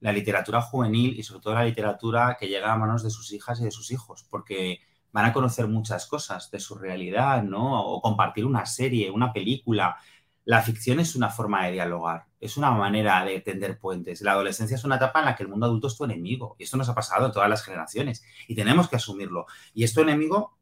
la literatura juvenil y sobre todo la literatura que llega a manos de sus hijas y de sus hijos, porque van a conocer muchas cosas de su realidad, ¿no? O compartir una serie, una película. La ficción es una forma de dialogar, es una manera de tender puentes. La adolescencia es una etapa en la que el mundo adulto es tu enemigo y esto nos ha pasado en todas las generaciones y tenemos que asumirlo. Y es tu enemigo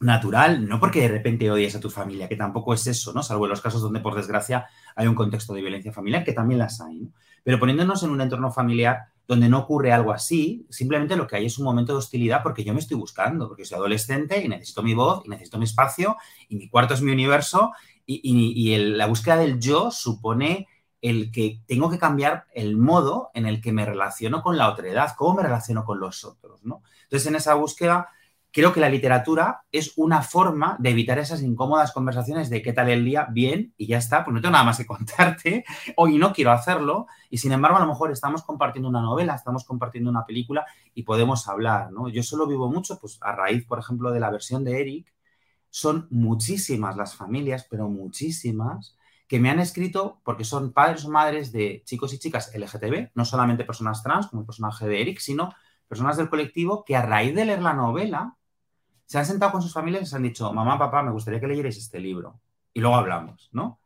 natural, no porque de repente odies a tu familia, que tampoco es eso, ¿no? Salvo en los casos donde por desgracia hay un contexto de violencia familiar, que también las hay. Pero poniéndonos en un entorno familiar donde no ocurre algo así, simplemente lo que hay es un momento de hostilidad porque yo me estoy buscando, porque soy adolescente y necesito mi voz y necesito mi espacio y mi cuarto es mi universo y, la búsqueda del yo supone el que tengo que cambiar el modo en el que me relaciono con la otra edad, cómo me relaciono con los otros, ¿no? Entonces, en esa búsqueda creo que la literatura es una forma de evitar esas incómodas conversaciones de qué tal el día, bien, y ya está, pues no tengo nada más que contarte, hoy no quiero hacerlo, y sin embargo a lo mejor estamos compartiendo una novela, estamos compartiendo una película y podemos hablar, ¿no? Yo solo vivo mucho, pues a raíz, por ejemplo, de la versión de Eric, son muchísimas las familias, pero muchísimas, que me han escrito porque son padres o madres de chicos y chicas LGTB, no solamente personas trans, como el personaje de Eric, sino personas del colectivo que a raíz de leer la novela se han sentado con sus familias y se han dicho, mamá, papá, me gustaría que leyerais este libro. Y luego hablamos, ¿no?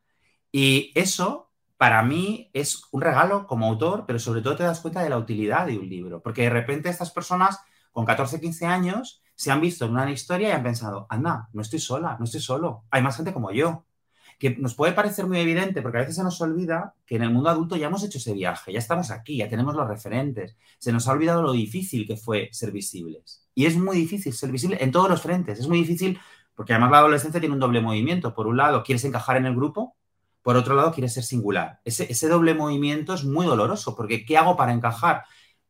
Y eso, para mí, es un regalo como autor, pero sobre todo te das cuenta de la utilidad de un libro. Porque de repente estas personas con 14, 15 años se han visto en una historia y han pensado, anda, no estoy sola, no estoy solo, hay más gente como yo. Que nos puede parecer muy evidente, porque a veces se nos olvida que en el mundo adulto ya hemos hecho ese viaje, ya estamos aquí, ya tenemos los referentes. Se nos ha olvidado lo difícil que fue ser visibles. Y es muy difícil ser visible en todos los frentes. Es muy difícil porque además la adolescencia tiene un doble movimiento. Por un lado, quieres encajar en el grupo, por otro lado, quieres ser singular. Ese, ese doble movimiento es muy doloroso porque ¿qué hago para encajar?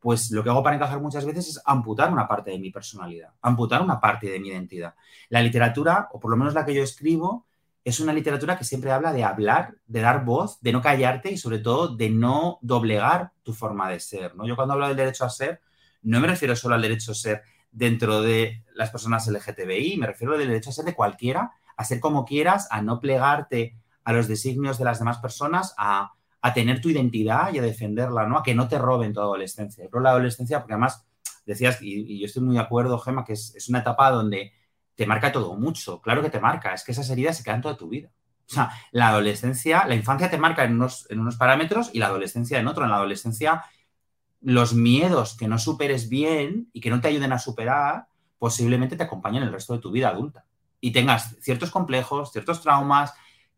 Pues lo que hago para encajar muchas veces es amputar una parte de mi personalidad, amputar una parte de mi identidad. La literatura, o por lo menos la que yo escribo, es una literatura que siempre habla de hablar, de dar voz, de no callarte y sobre todo de no doblegar tu forma de ser. ¿no? Yo cuando hablo del derecho a ser, no me refiero solo al derecho a ser dentro de las personas LGTBI, me refiero al derecho a ser de cualquiera, a ser como quieras, a no plegarte a los designios de las demás personas, a, tener tu identidad y a defenderla, ¿no? A que no te roben tu adolescencia. Yo la adolescencia, porque además decías, y, yo estoy muy de acuerdo, Gemma, que es, una etapa donde te marca todo mucho. Claro que te marca, es que esas heridas se quedan toda tu vida. O sea, la adolescencia, la infancia te marca en unos, en unos parámetros y la adolescencia en otro. En la adolescencia los miedos que no superes bien y que no te ayuden a superar, posiblemente te acompañen el resto de tu vida adulta. Y tengas ciertos complejos, ciertos traumas,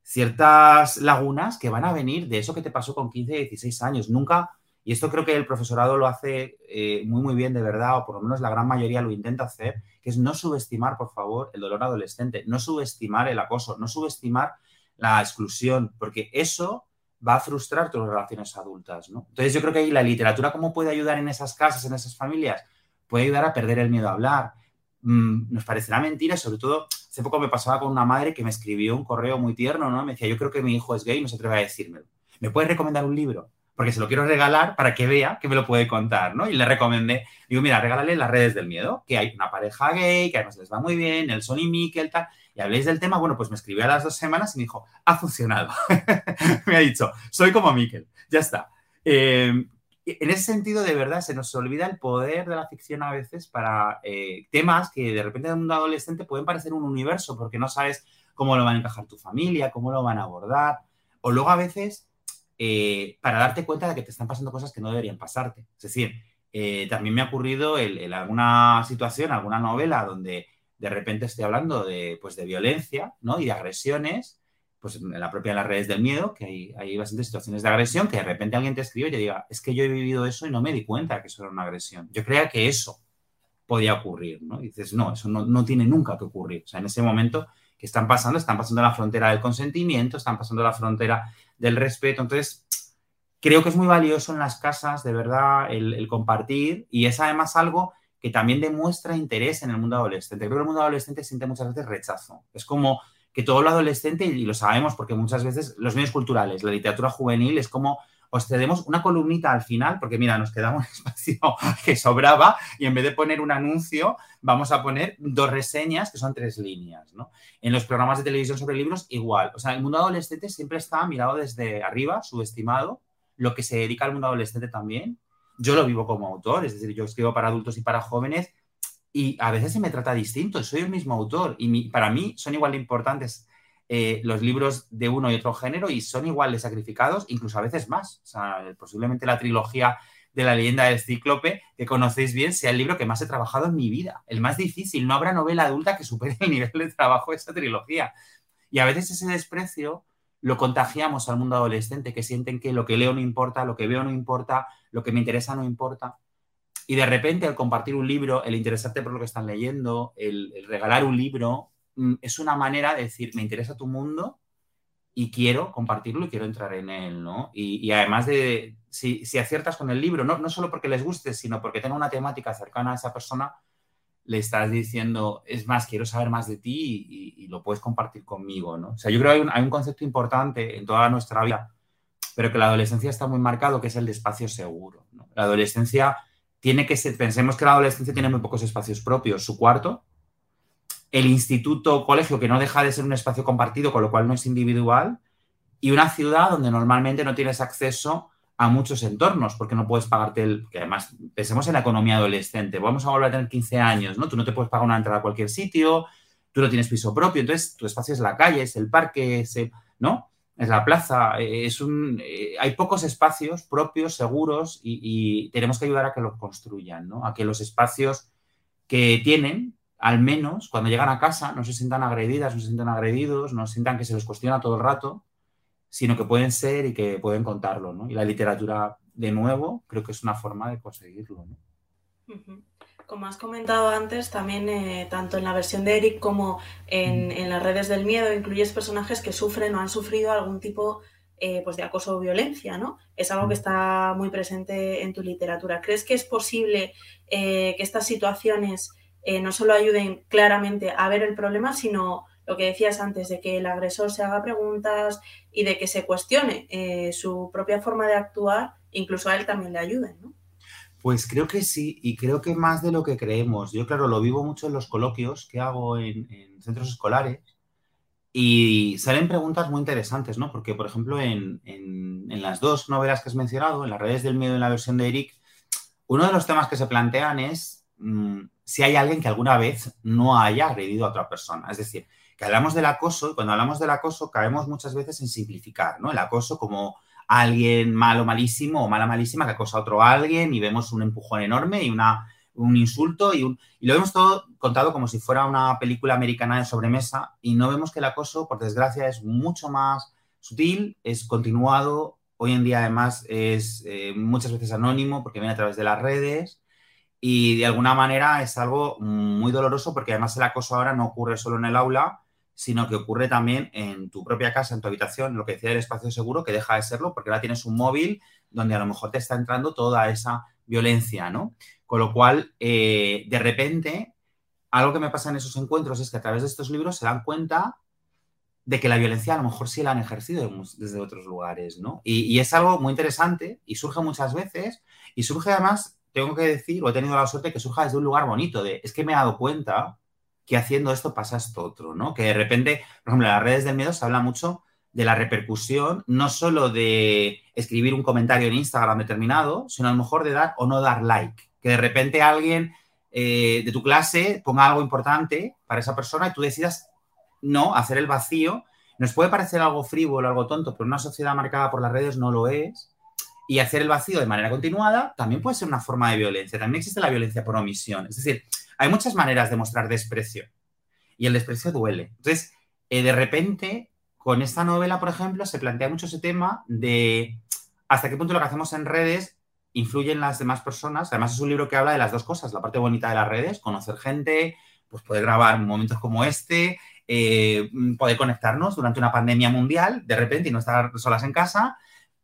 ciertas lagunas que van a venir de eso que te pasó con 15, 16 años. Nunca, y esto creo que el profesorado lo hace eh, muy, muy bien de verdad, o por lo menos la gran mayoría lo intenta hacer, que es no subestimar, por favor, el dolor adolescente, no subestimar el acoso, no subestimar la exclusión, porque eso va a frustrar tus relaciones adultas, ¿no? Entonces yo creo que ahí la literatura, ¿cómo puede ayudar en esas casas, en esas familias? Puede ayudar a perder el miedo a hablar. Mm, nos parecerá mentira, sobre todo, hace poco me pasaba con una madre que me escribió un correo muy tierno, ¿no? Me decía, yo creo que mi hijo es gay no se atreve a decírmelo. ¿Me puedes recomendar un libro? Porque se lo quiero regalar para que vea que me lo puede contar, ¿no? Y le recomendé, digo, mira, regálale las redes del miedo, que hay una pareja gay, que además les va muy bien, Nelson y Mikel, tal y habléis del tema, bueno, pues me escribió a las dos semanas y me dijo, ha funcionado. me ha dicho, soy como Miquel, ya está. Eh, en ese sentido, de verdad, se nos olvida el poder de la ficción a veces para eh, temas que de repente en un adolescente pueden parecer un universo porque no sabes cómo lo van a encajar tu familia, cómo lo van a abordar. O luego a veces eh, para darte cuenta de que te están pasando cosas que no deberían pasarte. Es decir, también me ha ocurrido en alguna situación, alguna novela donde de repente estoy hablando de, pues, de violencia ¿no? y de agresiones, pues en la propia las redes del miedo, que hay, hay bastantes situaciones de agresión, que de repente alguien te escribe y te diga, es que yo he vivido eso y no me di cuenta que eso era una agresión. Yo creía que eso podía ocurrir, ¿no? Y dices, no, eso no, no tiene nunca que ocurrir. O sea, en ese momento que están pasando, están pasando la frontera del consentimiento, están pasando la frontera del respeto. Entonces, creo que es muy valioso en las casas, de verdad, el, el compartir y es además algo que también demuestra interés en el mundo adolescente. Creo que el mundo adolescente siente muchas veces rechazo. Es como que todo lo adolescente, y lo sabemos porque muchas veces los medios culturales, la literatura juvenil, es como os cedemos una columnita al final, porque mira, nos queda un espacio que sobraba y en vez de poner un anuncio, vamos a poner dos reseñas que son tres líneas, ¿no? En los programas de televisión sobre libros, igual. O sea, el mundo adolescente siempre está mirado desde arriba, subestimado, lo que se dedica al mundo adolescente también, yo lo vivo como autor, es decir, yo escribo para adultos y para jóvenes y a veces se me trata distinto, soy el mismo autor y para mí son igual de importantes eh, los libros de uno y otro género y son igual de sacrificados, incluso a veces más. Posiblemente la trilogía de la leyenda del cíclope, que conocéis bien, sea el libro que más he trabajado en mi vida, el más difícil. No habrá novela adulta que supere el nivel de trabajo de esa trilogía. Y a veces ese desprecio lo contagiamos al mundo adolescente, que sienten que lo que leo no importa, lo que veo no importa, lo que me interesa no importa. Y de repente, al compartir un libro, el interesarte por lo que están leyendo, el, regalar un libro, mm, es una manera de decir, me interesa tu mundo y quiero compartirlo y quiero entrar en él, ¿no? Y, además de, si, aciertas con el libro, no, no solo porque les guste, sino porque tenga una temática cercana a esa persona, le estás diciendo, es más, quiero saber más de ti y, lo puedes compartir conmigo, ¿no? O sea, yo creo que hay un, hay un concepto importante en toda nuestra vida, pero que la adolescencia está muy marcado, que es el de espacio seguro. La adolescencia tiene que ser, pensemos que la adolescencia tiene muy pocos espacios propios, su cuarto, el instituto, colegio, que no deja de ser un espacio compartido, con lo cual no es individual, y una ciudad donde normalmente no tienes acceso a muchos entornos, porque no puedes pagarte el, que además, pensemos en la economía adolescente, vamos a volver a tener 15 años, ¿no? Tú no te puedes pagar una entrada a cualquier sitio, tú no tienes piso propio, entonces tu espacio es la calle, es el parque, es ¿no? Es la plaza, eh, es un, eh, hay pocos espacios propios, seguros, y, tenemos que ayudar a que los construyan, ¿no? a que los espacios que tienen, al menos cuando llegan a casa, no se sientan agredidas, no se sientan agredidos, no sientan que se les cuestiona todo el rato, sino que pueden ser y que pueden contarlo. ¿no? Y la literatura, de nuevo, creo que es una forma de conseguirlo. ¿no? Como has comentado antes, también eh, tanto en la versión de Eric como en, las redes del miedo incluyes personajes que sufren o han sufrido algún tipo eh, pues de acoso o violencia, ¿no? Es algo que está muy presente en tu literatura. ¿Crees que es posible eh, que estas situaciones no solo ayuden claramente a ver el problema, sino lo que decías antes, de que el agresor se haga preguntas y de que se cuestione su propia forma de actuar, incluso a él también le ayuden, ¿no? Pues creo que sí, y creo que más de lo que creemos. Yo, claro, lo vivo mucho en los coloquios que hago en, centros escolares y salen preguntas muy interesantes, ¿no? Porque, por ejemplo, en, las dos novelas que has mencionado, en las redes del miedo y en la versión de Eric, uno de los temas que se plantean es mm, si hay alguien que alguna vez no haya agredido a otra persona. Es decir, que hablamos del acoso y cuando hablamos del acoso caemos muchas veces en simplificar, ¿no? El acoso como alguien malo, malísimo o mala, malísima que acosa a otro alguien y vemos un empujón enorme y una, un insulto y, un, y lo vemos todo contado como si fuera una película americana de sobremesa y no vemos que el acoso, por desgracia, es mucho más sutil, es continuado, hoy en día además es eh, muchas veces anónimo porque viene a través de las redes y de alguna manera es algo muy doloroso porque además el acoso ahora no ocurre solo en el aula, sino que ocurre también en tu propia casa, en tu habitación, lo que decía el espacio seguro, que deja de serlo porque ahora tienes un móvil donde a lo mejor te está entrando toda esa violencia, ¿no? Con lo cual, eh, de repente, algo que me pasa en esos encuentros es que a través de estos libros se dan cuenta de que la violencia a lo mejor sí la han ejercido desde otros lugares, ¿no? Y, es algo muy interesante y surge muchas veces y surge además, tengo que decir, o he tenido la suerte que surja desde un lugar bonito, de es que me he dado cuenta que haciendo esto pasa esto otro, ¿no? Que de repente, por ejemplo, en las redes del miedo se habla mucho de la repercusión, no solo de escribir un comentario en Instagram determinado, sino a lo mejor de dar o no dar like. Que de repente alguien eh, de tu clase ponga algo importante para esa persona y tú decidas no hacer el vacío. Nos puede parecer algo frívolo, algo tonto, pero una sociedad marcada por las redes no lo es. Y hacer el vacío de manera continuada también puede ser una forma de violencia. También existe la violencia por omisión. Es decir, hay muchas maneras de mostrar desprecio y el desprecio duele. Entonces, eh, de repente, con esta novela, por ejemplo, se plantea mucho ese tema de hasta qué punto lo que hacemos en redes influye en las demás personas. Además, es un libro que habla de las dos cosas, la parte bonita de las redes, conocer gente, pues poder grabar momentos como este, eh, poder conectarnos durante una pandemia mundial, de repente, y no estar solas en casa,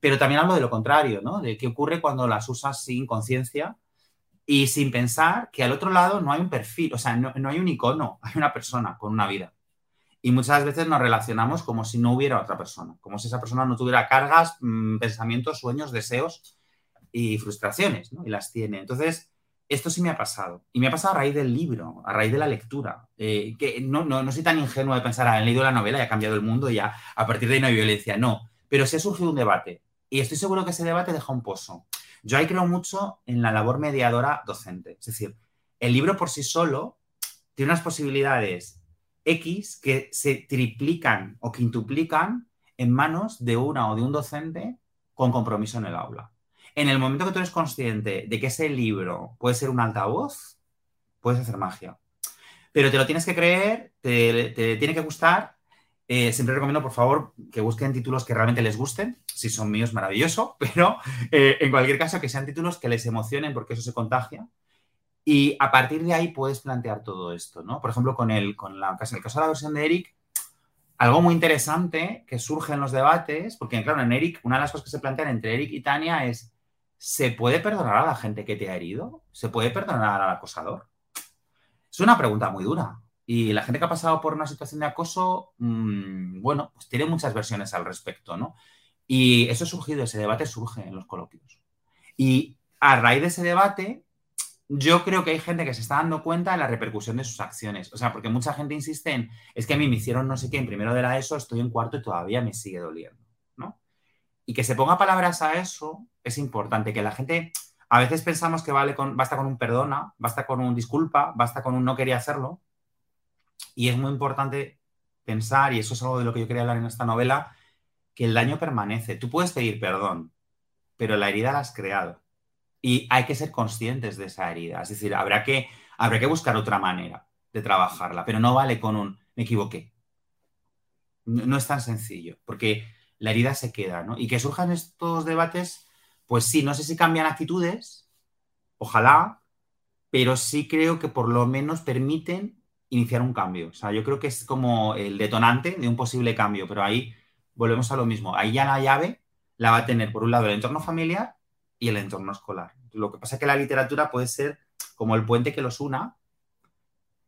pero también hablo de lo contrario, ¿no? De qué ocurre cuando las usas sin conciencia y sin pensar que al otro lado no hay un perfil, o sea, no, hay un icono, hay una persona con una vida. Y muchas veces nos relacionamos como si no hubiera otra persona, como si esa persona no tuviera cargas, mm, pensamientos, sueños, deseos y frustraciones, ¿no? Y las tiene. Entonces, esto sí me ha pasado. Y me ha pasado a raíz del libro, a raíz de la lectura. Eh, que no, no, no, soy tan ingenuo de pensar, ah, he leído la novela y ha cambiado el mundo y ya a partir de ahí no hay violencia. No, pero sí ha surgido un debate. Y estoy seguro que ese debate deja un pozo. Yo ahí creo mucho en la labor mediadora docente. Es decir, el libro por sí solo tiene unas posibilidades X que se triplican o quintuplican en manos de una o de un docente con compromiso en el aula. En el momento que tú eres consciente de que ese libro puede ser un altavoz, puedes hacer magia. Pero te lo tienes que creer, te, tiene que gustar. Eh, siempre recomiendo, por favor, que busquen títulos que realmente les gusten. Si son míos, maravilloso, pero eh, en cualquier caso, que sean títulos que les emocionen porque eso se contagia. Y a partir de ahí puedes plantear todo esto, ¿no? Por ejemplo, con el, con la, en el caso de la versión de Eric, algo muy interesante que surge en los debates, porque claro, en Eric, una de las cosas que se plantean entre Eric y Tania es, ¿se puede perdonar a la gente que te ha herido? ¿Se puede perdonar al acosador? Es una pregunta muy dura. Y la gente que ha pasado por una situación de acoso, mmm, bueno, pues tiene muchas versiones al respecto, ¿no? Y eso ha surgido, ese debate surge en los coloquios. Y a raíz de ese debate, yo creo que hay gente que se está dando cuenta de la repercusión de sus acciones. O sea, porque mucha gente insiste en, es que a mí me hicieron no sé qué en primero de la ESO, estoy en cuarto y todavía me sigue doliendo, ¿no? Y que se ponga palabras a eso es importante, que la gente, a veces pensamos que vale con, basta con un perdona, basta con un disculpa, basta con un no quería hacerlo. Y es muy importante pensar, y eso es algo de lo que yo quería hablar en esta novela, que el daño permanece. Tú puedes pedir perdón, pero la herida la has creado y hay que ser conscientes de esa herida. Es decir, habrá que, habrá que buscar otra manera de trabajarla, pero no vale con un me equivoqué. No, es tan sencillo, porque la herida se queda, ¿no? Y que surjan estos debates, pues sí, no sé si cambian actitudes, ojalá, pero sí creo que por lo menos permiten iniciar un cambio. O sea, yo creo que es como el detonante de un posible cambio, pero ahí volvemos a lo mismo. Ahí ya la llave la va a tener, por un lado, el entorno familiar y el entorno escolar. Lo que pasa es que la literatura puede ser como el puente que los una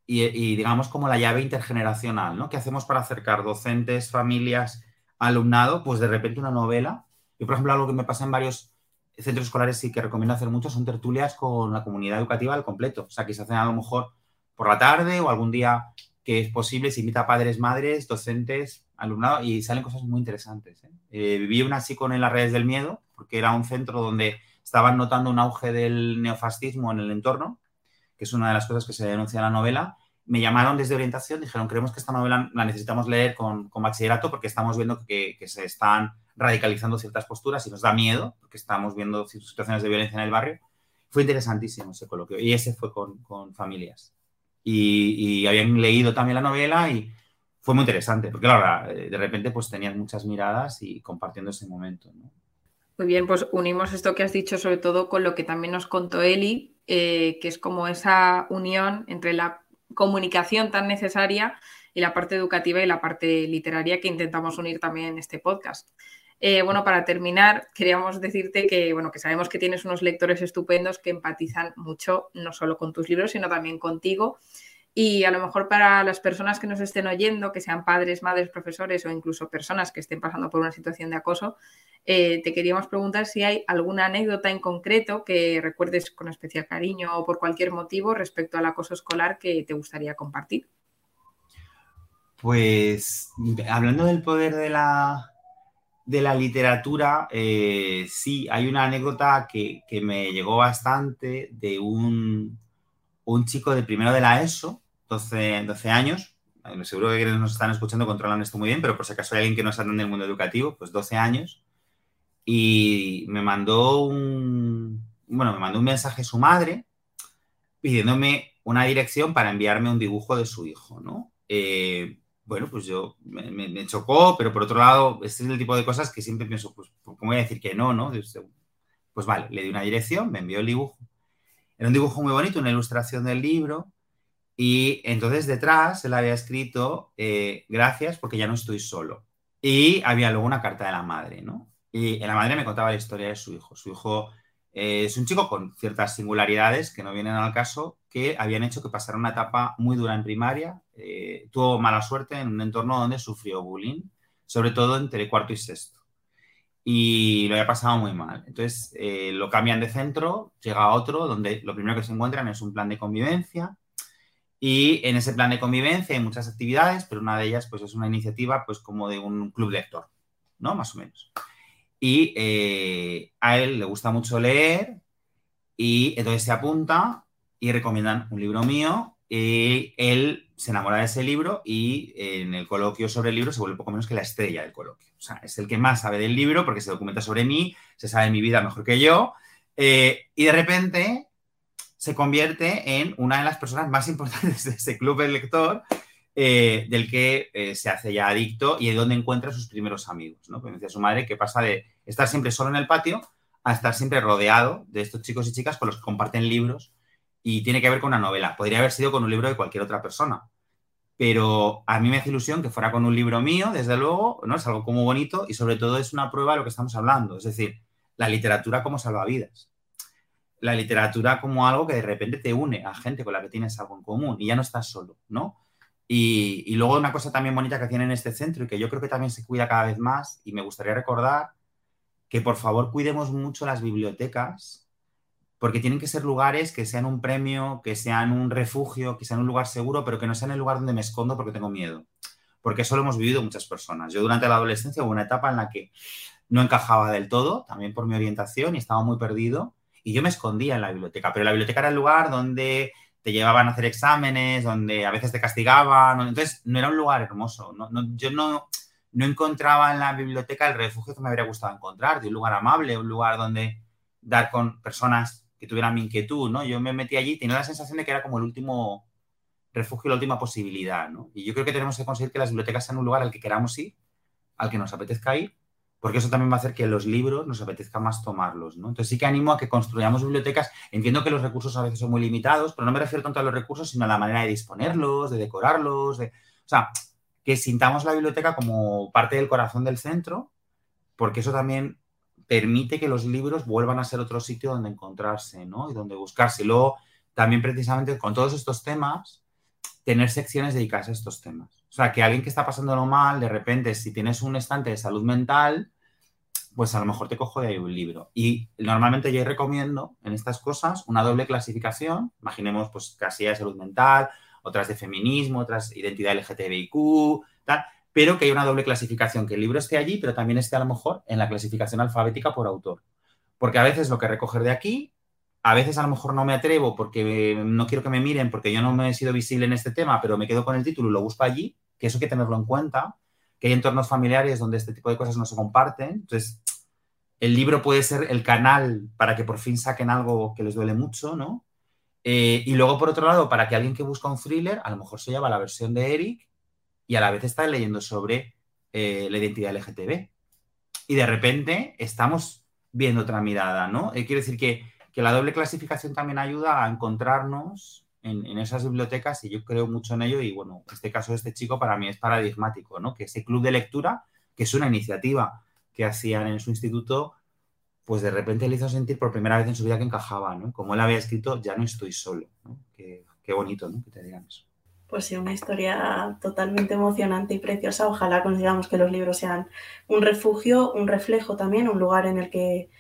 y, digamos como la llave intergeneracional, ¿no? ¿Qué hacemos para acercar docentes, familias, alumnado? Pues de repente una novela. Yo, por ejemplo, algo que me pasa en varios centros escolares y que recomiendo hacer mucho son tertulias con la comunidad educativa al completo. O sea, que se hacen a lo mejor por la tarde o algún día que es posible, se invita a padres, madres, docentes, alumnado y salen cosas muy interesantes. ¿eh? Eh, viví una así con en las redes del miedo, porque era un centro donde estaban notando un auge del neofascismo en el entorno, que es una de las cosas que se denuncia en la novela. Me llamaron desde orientación, dijeron, creemos que esta novela la necesitamos leer con, bachillerato porque estamos viendo que, se están radicalizando ciertas posturas y nos da miedo porque estamos viendo situaciones de violencia en el barrio. Fue interesantísimo ese coloquio y ese fue con, familias. Y, habían leído también la novela y fue muy interesante porque, claro, de repente pues tenían muchas miradas y compartiendo ese momento. Muy bien, pues unimos esto que has dicho sobre todo con lo que también nos contó Eli, eh, que es como esa unión entre la comunicación tan necesaria y la parte educativa y la parte literaria que intentamos unir también en este podcast. Eh, bueno, para terminar, queríamos decirte que, bueno, que sabemos que tienes unos lectores estupendos que empatizan mucho, no solo con tus libros, sino también contigo. Y a lo mejor para las personas que nos estén oyendo, que sean padres, madres, profesores o incluso personas que estén pasando por una situación de acoso, eh, te queríamos preguntar si hay alguna anécdota en concreto que recuerdes con especial cariño o por cualquier motivo respecto al acoso escolar que te gustaría compartir. Pues hablando del poder de la, de la literatura, eh, sí, hay una anécdota que, me llegó bastante de un, un chico de primero de la ESO, 12, 12 años. Seguro que nos están escuchando controlan esto muy bien, pero por si acaso hay alguien que no sabe en el mundo educativo, pues 12 años. Y me mandó un, bueno, me mandó un mensaje su madre pidiéndome una dirección para enviarme un dibujo de su hijo, ¿no? Eh, bueno, pues yo me, chocó, pero por otro lado, este es el tipo de cosas que siempre pienso, pues, ¿cómo voy a decir que no, no? Pues vale, le di una dirección, me envió el dibujo. Era un dibujo muy bonito, una ilustración del libro, y entonces detrás él había escrito, eh, gracias porque ya no estoy solo. Y había luego una carta de la madre, ¿no? Y la madre me contaba la historia de su hijo. Su hijo eh, es un chico con ciertas singularidades que no vienen al caso, que habían hecho que pasara una etapa muy dura en primaria. Eh, tuvo mala suerte en un entorno donde sufrió bullying, sobre todo entre cuarto y sexto. Y lo había pasado muy mal. Entonces lo cambian de centro, llega a otro donde lo primero que se encuentran es un plan de convivencia y en ese plan de convivencia hay muchas actividades, pero una de ellas pues es una iniciativa pues como de un club lector, ¿no? Más o menos. Y eh, a él le gusta mucho leer y entonces se apunta y recomiendan un libro mío y él se enamora de ese libro y en el coloquio sobre el libro se vuelve poco menos que la estrella del coloquio. O sea, es el que más sabe del libro porque se documenta sobre mí, se sabe mi vida mejor que yo eh, y de repente se convierte en una de las personas más importantes de ese club de lector eh, del que eh, se hace ya adicto y de donde encuentra sus primeros amigos. ¿no? Pues decía su madre que pasa de estar siempre solo en el patio a estar siempre rodeado de estos chicos y chicas con los que comparten libros y tiene que ver con una novela. Podría haber sido con un libro de cualquier otra persona. Pero a mí me hace ilusión que fuera con un libro mío, desde luego, ¿no? Es algo como bonito y sobre todo es una prueba de lo que estamos hablando. Es decir, la literatura como salvavidas. La literatura como algo que de repente te une a gente con la que tienes algo en común y ya no estás solo, ¿no? Y, luego una cosa también bonita que tienen en este centro y que yo creo que también se cuida cada vez más y me gustaría recordar que por favor cuidemos mucho las bibliotecas porque tienen que ser lugares que sean un premio, que sean un refugio, que sean un lugar seguro, pero que no sean el lugar donde me escondo porque tengo miedo. Porque eso lo hemos vivido muchas personas. Yo durante la adolescencia hubo una etapa en la que no encajaba del todo, también por mi orientación, y estaba muy perdido. Y yo me escondía en la biblioteca, pero la biblioteca era el lugar donde te llevaban a hacer exámenes, donde a veces te castigaban, entonces no era un lugar hermoso. yo no, no encontraba en la biblioteca el refugio que me habría gustado encontrar, de un lugar amable, un lugar donde dar con personas que tuvieran mi inquietud, ¿no? Yo me metí allí y tenía la sensación de que era como el último refugio, la última posibilidad, ¿no? Y yo creo que tenemos que conseguir que las bibliotecas sean un lugar al que queramos ir, al que nos apetezca ir, porque eso también va a hacer que los libros nos apetezca más tomarlos, ¿no? Entonces sí que animo a que construyamos bibliotecas. Entiendo que los recursos a veces son muy limitados, pero no me refiero tanto a los recursos, sino a la manera de disponerlos, de decorarlos, de... O sea, que sintamos la biblioteca como parte del corazón del centro, porque eso también permite que los libros vuelvan a ser otro sitio donde encontrarse, ¿no? Y donde buscarse. Y luego, también precisamente con todos estos temas, tener secciones dedicadas a estos temas. O sea, que alguien que está pasándolo mal, de repente, si tienes un estante de salud mental, pues a lo mejor te cojo de ahí un libro. Y normalmente yo recomiendo en estas cosas una doble clasificación. Imaginemos, pues, casilla de salud mental, otras de feminismo, otras identidad LGTBIQ, tal, pero que hay una doble clasificación, que el libro esté allí, pero también esté a lo mejor en la clasificación alfabética por autor. Porque a veces lo que recoger de aquí a veces a lo mejor no me atrevo porque no quiero que me miren, porque yo no me he sido visible en este tema, pero me quedo con el título y lo busco allí, que eso hay que tenerlo en cuenta, que hay entornos familiares donde este tipo de cosas no se comparten. Entonces, el libro puede ser el canal para que por fin saquen algo que les duele mucho, ¿no? Eh, y luego, por otro lado, para que alguien que busca un thriller, a lo mejor se lleva la versión de Eric y a la vez está leyendo sobre eh, la identidad LGTB. Y de repente estamos viendo otra mirada, ¿no? Eh, quiero decir que que la doble clasificación también ayuda a encontrarnos en, esas bibliotecas y yo creo mucho en ello y bueno, este caso de este chico para mí es paradigmático, ¿no? Que ese club de lectura, que es una iniciativa que hacían en su instituto, pues de repente le hizo sentir por primera vez en su vida que encajaba, ¿no? Como él había escrito, ya no estoy solo, ¿no? Qué, bonito, ¿no? Que te digan eso. Pues sí, una historia totalmente emocionante y preciosa. Ojalá consigamos que los libros sean un refugio, un reflejo también, un lugar en el que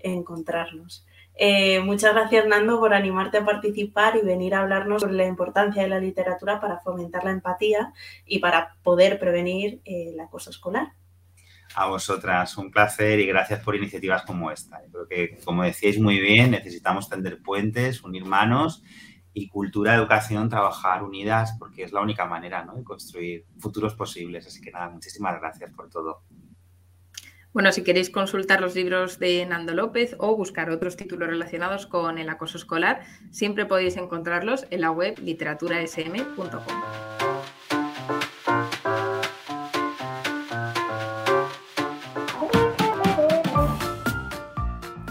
encontrarnos. Eh, muchas gracias, Nando, por animarte a participar y venir a hablarnos sobre la importancia de la literatura para fomentar la empatía y para poder prevenir eh, el acoso escolar. A vosotras, un placer y gracias por iniciativas como esta. creo que, como decíais muy bien, necesitamos tender puentes, unir manos y cultura, educación, trabajar unidas, porque es la única manera de construir futuros posibles. Así que nada, muchísimas gracias por todo. Bueno, si queréis consultar los libros de Nando López o buscar otros títulos relacionados con el acoso escolar, siempre podéis encontrarlos en la web literaturasm.com.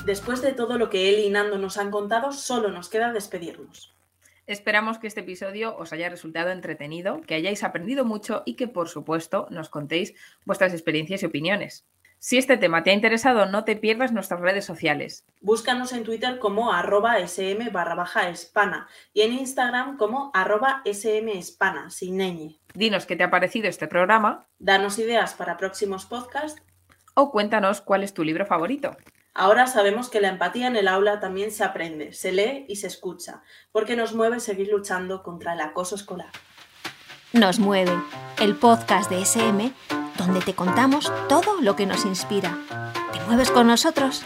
Después de todo lo que él y Nando nos han contado, solo nos queda despedirnos. Esperamos que este episodio os haya resultado entretenido, que hayáis aprendido mucho y que, por supuesto, nos contéis vuestras experiencias y opiniones. Si este tema te ha interesado, no te pierdas nuestras redes sociales. Búscanos en Twitter como arroba sm barra baja espana y en Instagram como arroba sm espana, sin ñ. Dinos qué te ha parecido este programa. Danos ideas para próximos podcasts. O cuéntanos cuál es tu libro favorito. Ahora sabemos que la empatía en el aula también se aprende, se lee y se escucha, porque nos mueve seguir luchando contra el acoso escolar. Nos mueve, el podcast de SM donde te contamos todo lo que nos inspira. ¿Te mueves con nosotros?